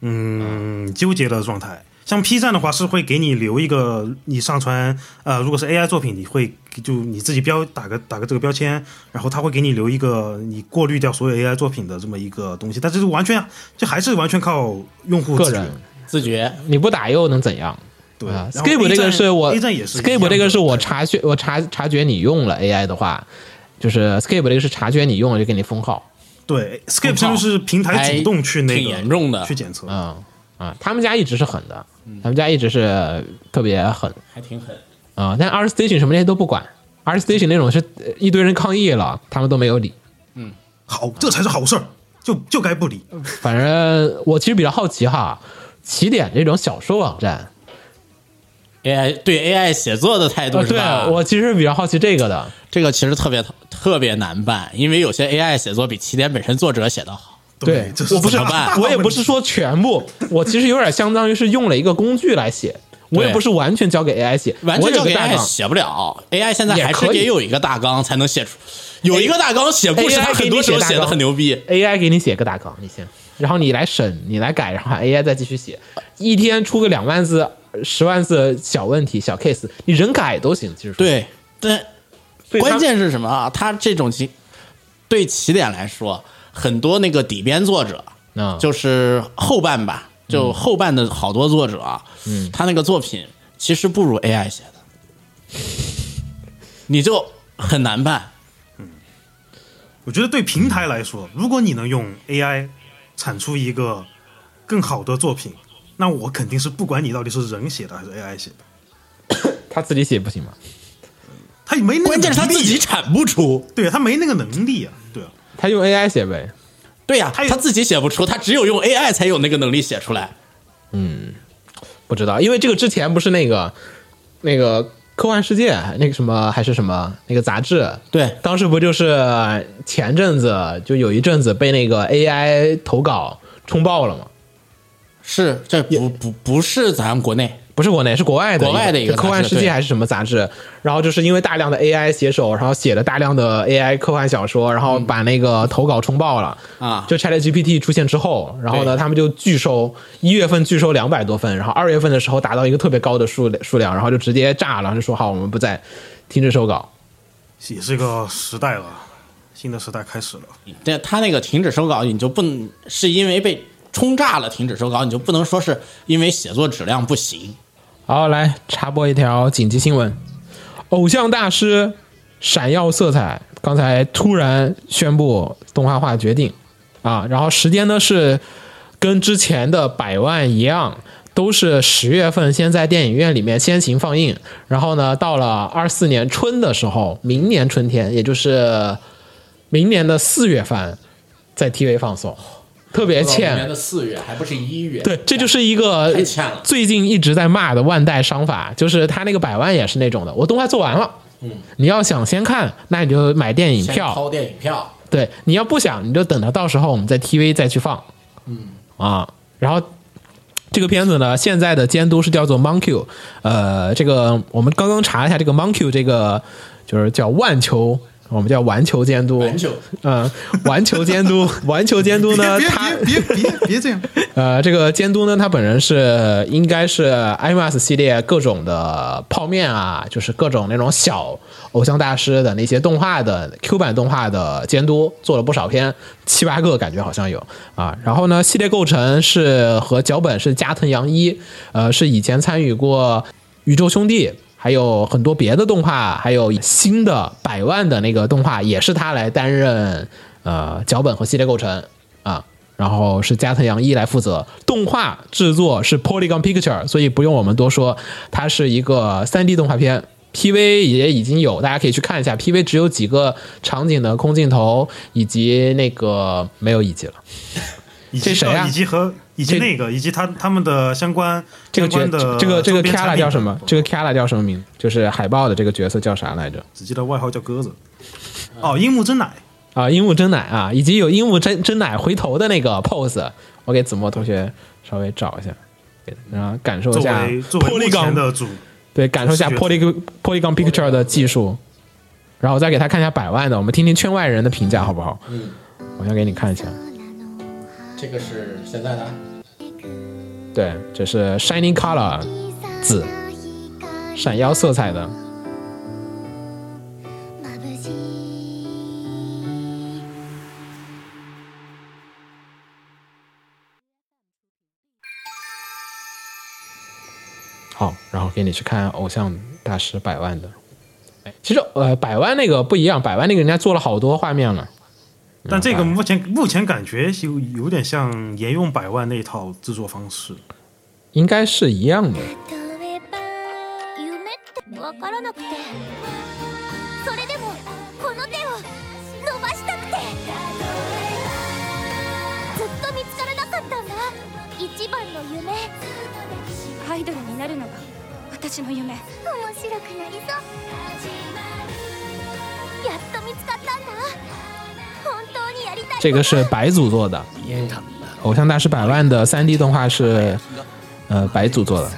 嗯纠结的状态。像 P 站的话，是会给你留一个你上传呃，如果是 AI 作品，你会就你自己标打个打个这个标签，然后他会给你留一个你过滤掉所有 AI 作品的这么一个东西，但这是完全就还是完全靠用户自觉个人自觉，你不打又能怎样？对啊然后，Scape 这个是我 A 站也是一样 Scape 这个是我对。察觉我察察觉你用了 AI 的话，就是 Skype 这个是察觉你用了就给你封号。对，Skype 相当于是平台主动去那个挺严重的去检测，嗯啊，他们家一直是狠的，他们家一直是特别狠还挺狠。啊。但 ArtStation 什么那些都不管，ArtStation 那种是呃一堆人抗议了，他们都没有理。嗯好，这才是好事儿，就就该不理。反正我其实比较好奇哈，起点这种小说网站，AI 对 AI 写作的态度是吧？我其实比较好奇这个的。这个其实特别特别难办，因为有些 AI 写作比起点本身作者写的好。对我不是我也不是说全部，我其实有点相当于是用了一个工具来写，我也不是完全交给 AI 写，完全交给我有个大 AI 写不了，AI 现在还是也可以得有一个大纲才能写出，有一个大纲写故事，AI 它很多时候写的很牛逼。AI 给你写个大纲，你先，然后你来审，你来改，然后 AI 再继续写，一天出个两万字、十万字小问题、小 case，你人改都行。其实说对，但关键是什么啊？他这种情对起点来说，很多那个底边作者，嗯就是后半吧，就后半的好多作者啊，嗯，他那个作品其实不如 AI 写的，你就很难办。我觉得对平台来说，如果你能用 AI 产出一个更好的作品，那我肯定是不管你到底是人写的还是 AI 写的，(coughs) 他自己写不行吗？他也没那个关键是他自己产不出，对他没那个能力啊，对啊，他用 AI 写呗。对呀、他有他自己写不出，他只有用 AI 才有那个能力写出来。嗯不知道，因为这个之前不是那个那个科幻世界那个什么还是什么那个杂志，对，当时不就是前阵子就有一阵子被那个 AI 投稿冲爆了吗？是这不不不是咱们国内，不是国内，是国外的国外的一个科幻世界还是什么杂志？然后就是因为大量的 AI 写手，然后写了大量的 AI 科幻小说，然后把那个投稿冲爆了啊就 ChatGPT 出现之后，然后呢，他们就拒收，一月份拒收两百多份，然后二月份的时候达到一个特别高的数数量，然后就直接炸了，就说好，我们不再停止收稿。也是一个时代了，新的时代开始了。对他那个停止收稿，你就不能是因为被冲炸了停止收稿，你就不能说是因为写作质量不行。好，来插播一条紧急新闻：偶像大师闪耀色彩刚才突然宣布动画化决定啊，然后时间呢是跟之前的百万一样。都是十月份先在电影院里面先行放映，然后呢，到了二四年春的时候，明年春天，也就是明年的四月份，在 TV 放送，特别欠。的四月还不是一月，对，这就是一个最近一直在骂的万代商法，就是他那个百万也是那种的，我动画做完了，嗯，你要想先看，那你就买电影票，掏电影票。对，你要不想，你就等到到时候我们在 TV 再去放，嗯啊，然后。这个片子呢，现在的监督是叫做 Monkey，呃，这个我们刚刚查了一下，这个 Monkey 这个就是叫万球，我们叫玩球监督，玩球嗯，玩球监督，(laughs) 玩球监督呢，别他别别别别这样，(laughs) 呃，这个监督呢，他本人是应该是 IMAX 系列各种的泡面啊，就是各种那种小偶像大师的那些动画的 Q 版动画的监督，做了不少篇，七八个感觉好像有啊。然后呢，系列构成是和脚本是加藤洋一，呃，是以前参与过宇宙兄弟。还有很多别的动画，还有新的百万的那个动画，也是他来担任呃脚本和系列构成啊。然后是加藤洋一来负责动画制作，是 Polygon Picture，所以不用我们多说，它是一个 3D 动画片。PV 也已经有，大家可以去看一下。PV 只有几个场景的空镜头，以及那个没有以及了。这谁啊以及和以及那个以及他他们的相关这个这个这个周边产 Kara 叫什么？这个 Kara 叫什么名字？就是海报的这个角色叫啥来着？只记得外号叫鸽子。哦，樱木真乃，啊，樱木真乃啊，以及有樱木真真乃回头的那个 pose，我给子墨同学稍微找一下，给然后感受一下为作为目前 Polygon 的主对，感受一下视觉 Polygon Polygon Picture 的技术，然后再给他看一下百万的，我们听听圈外人的评价好不好？嗯，我先给你看一下，这个是现在的，对，这是 Shining Color 紫，闪耀色彩的，好，然后给你去看偶像大师百万的。哎，其实呃，百万那个不一样，百万那个人家做了好多画面了。但这个目前目前感觉有有点像沿用百万那一套制作方式。应该是一样的。例えば夢ってわからなくてそれでもこの手を伸ばしたくてずっと見つからなかったんだ一番の夢アイドルになるのが私の夢面白くなりそうやっと見つかったんだ本当にやりたい 这个是白组做的，《偶像大师百万》的 3D 动画是呃白组做的。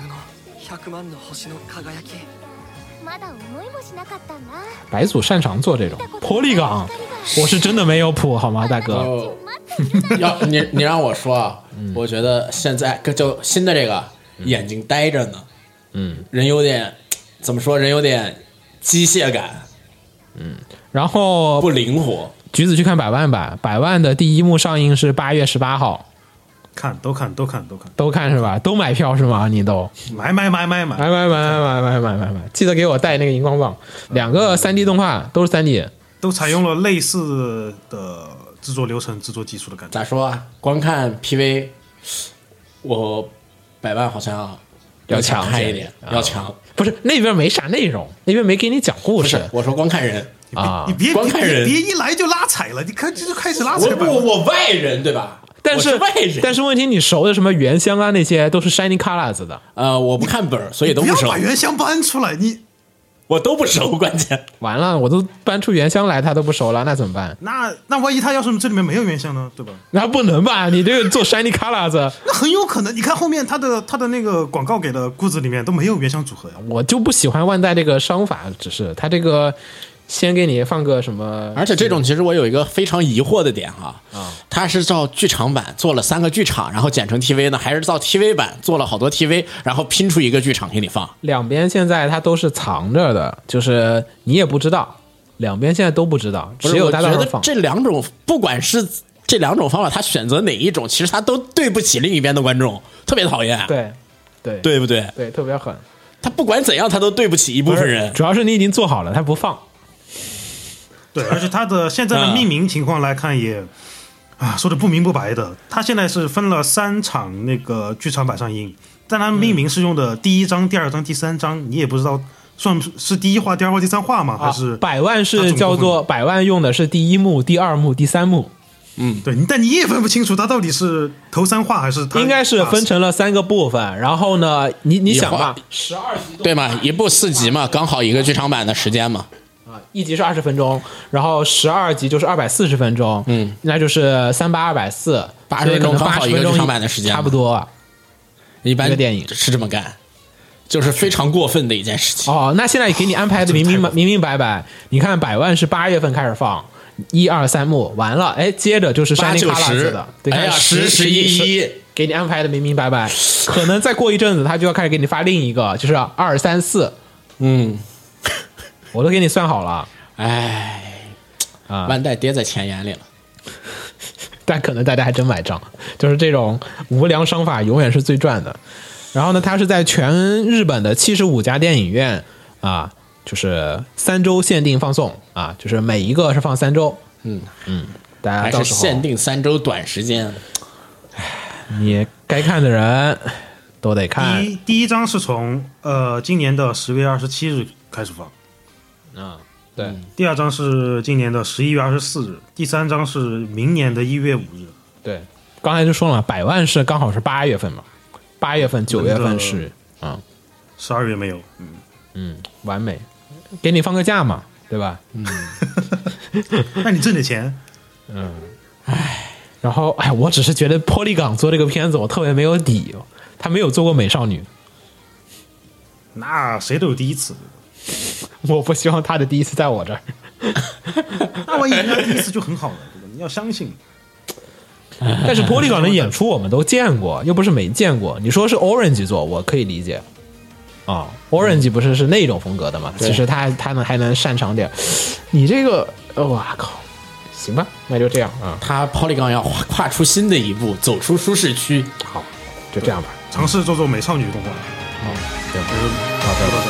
100万の星の輝きまだ思いもしなかったんだ白组擅长做这种 Polygon，我是真的没有谱好吗，大哥？哦，要你你让我说啊，我觉得现在就新的这个眼睛呆着呢，嗯，人有点怎么说，人有点 机械感然后不灵活。 橘子去看百万吧，百万的第一幕上映是八月十八号，看都看都看都看，都看是吧？都买票是吗？你都买买买买买，买买买买买买买买，记得给我带那个荧光棒。两个三 D 动画都是三 D，都采用了类似的制作流程、制作技术的感觉。咋说啊？光看 PV，我百万好像要强一点，啊要强。不是那边没啥内容，那边没给你讲故事，我说光看人，啊你。别光看人别别一来就拉踩了，你看这就开始拉踩我。我我外人对吧？但是是外人，但是问题，你熟的什么原香啊那些都是 Shining Colors 的，呃，我不看本儿，所以都不熟不要把，原香搬出来，你我都不熟，关键。(laughs) 完了，我都搬出原香来，他都不熟了，那怎么办？那那万一他要是这里面没有原香呢，对吧？那不能吧？你这个做 Shining Colors，(laughs) 那很有可能，你看后面他的他的那个广告给的故事里面都没有原香组合呀。我就不喜欢万代这个商法，只是他这个先给你放个什么，而且这种其实我有一个非常疑惑的点哈，啊，他是照剧场版做了三个剧场，然后剪成 TV 呢，还是照 TV 版做了好多 TV，然后拼出一个剧场给你放？两边现在它都是藏着的，就是你也不知道，两边现在都不知道，只有我觉得它到时候放。这两种，不管是这两种方法，他选择哪一种，其实他都对不起另一边的观众，特别讨厌，对，对，对不对？对，特别狠。他不管怎样，他都对不起一部分人。主要是你已经做好了，他不放。对，而且它的现在的命名情况来看也，啊，说的不明不白的。它现在是分了三场那个剧场版上映，但它命名是用的第一章、第二章、第三章，你也不知道算不是第一话、第二话、第三话吗？还是、啊百万是叫做百万用的是第一幕、第二幕、第三幕，嗯对，但你也分不清楚它到底是头三话还是它应该是分成了三个部分。然后呢，你你想吧，十二集对嘛？一部四集嘛，刚好一个剧场版的时间嘛。一集是二十分钟，然后十二集就是二百四十分钟，嗯，那就是三八二百四，80所以可能分钟刚好80分钟一个剧场版的时间差不多。一般的电影是这么干，就是非常过分的一件事情。哦，那现在给你安排的 (laughs) 明明明明白白。你看百万是八月份开始放，一二三幕完了，哎，接着就是山林八九卡拉斯的，对，哎呀看十十一一，给你安排的明明白白。可能再过一阵子，他就要开始给你发另一个，就是二三四，嗯，我都给你算好了。哎，啊万代跌在钱眼里了。(laughs) 但可能大家还真买账，就是这种无良商法永远是最赚的。然后呢，它是在全日本的七十五家电影院啊，就是三周限定放送啊，就是每一个是放三周。嗯嗯，大家还是到时候限定三周短时间。你该看的人都得看第一第一章是从呃今年的十月二十七日开始放，啊。对，第二张是今年的十一月二十四日，第三张是明年的一月五日。对，刚才就说了嘛，百万是刚好是八月份嘛，八月份、九月份是啊，十二月没有，嗯，嗯，完美，给你放个假嘛，对吧？嗯。(laughs) 那你挣点钱，然后，哎，我只是觉得玻璃港做这个片子，我特别没有底，他没有做过美少女，那谁都有第一次。(laughs) 我不希望他的第一次在我这儿。(laughs) 那万一人家第一次就很好了，对吧？你要相信。(laughs) 但是玻璃港的演出我们都见过，又不是没见过。你说是 Orange 做，我可以理解。啊、o r a n g e 不是是那种风格的嘛？其实他他能还能擅长点。你这个，呃哇靠，行吧，那就这样啊。他 Polygon 要跨跨出新的一步，走出舒适区。好，就这样吧。尝试做做美少女动画。对，好的。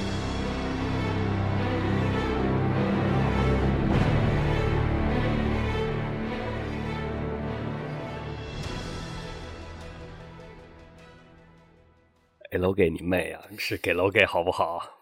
楼给你妹啊！是给楼给好不好？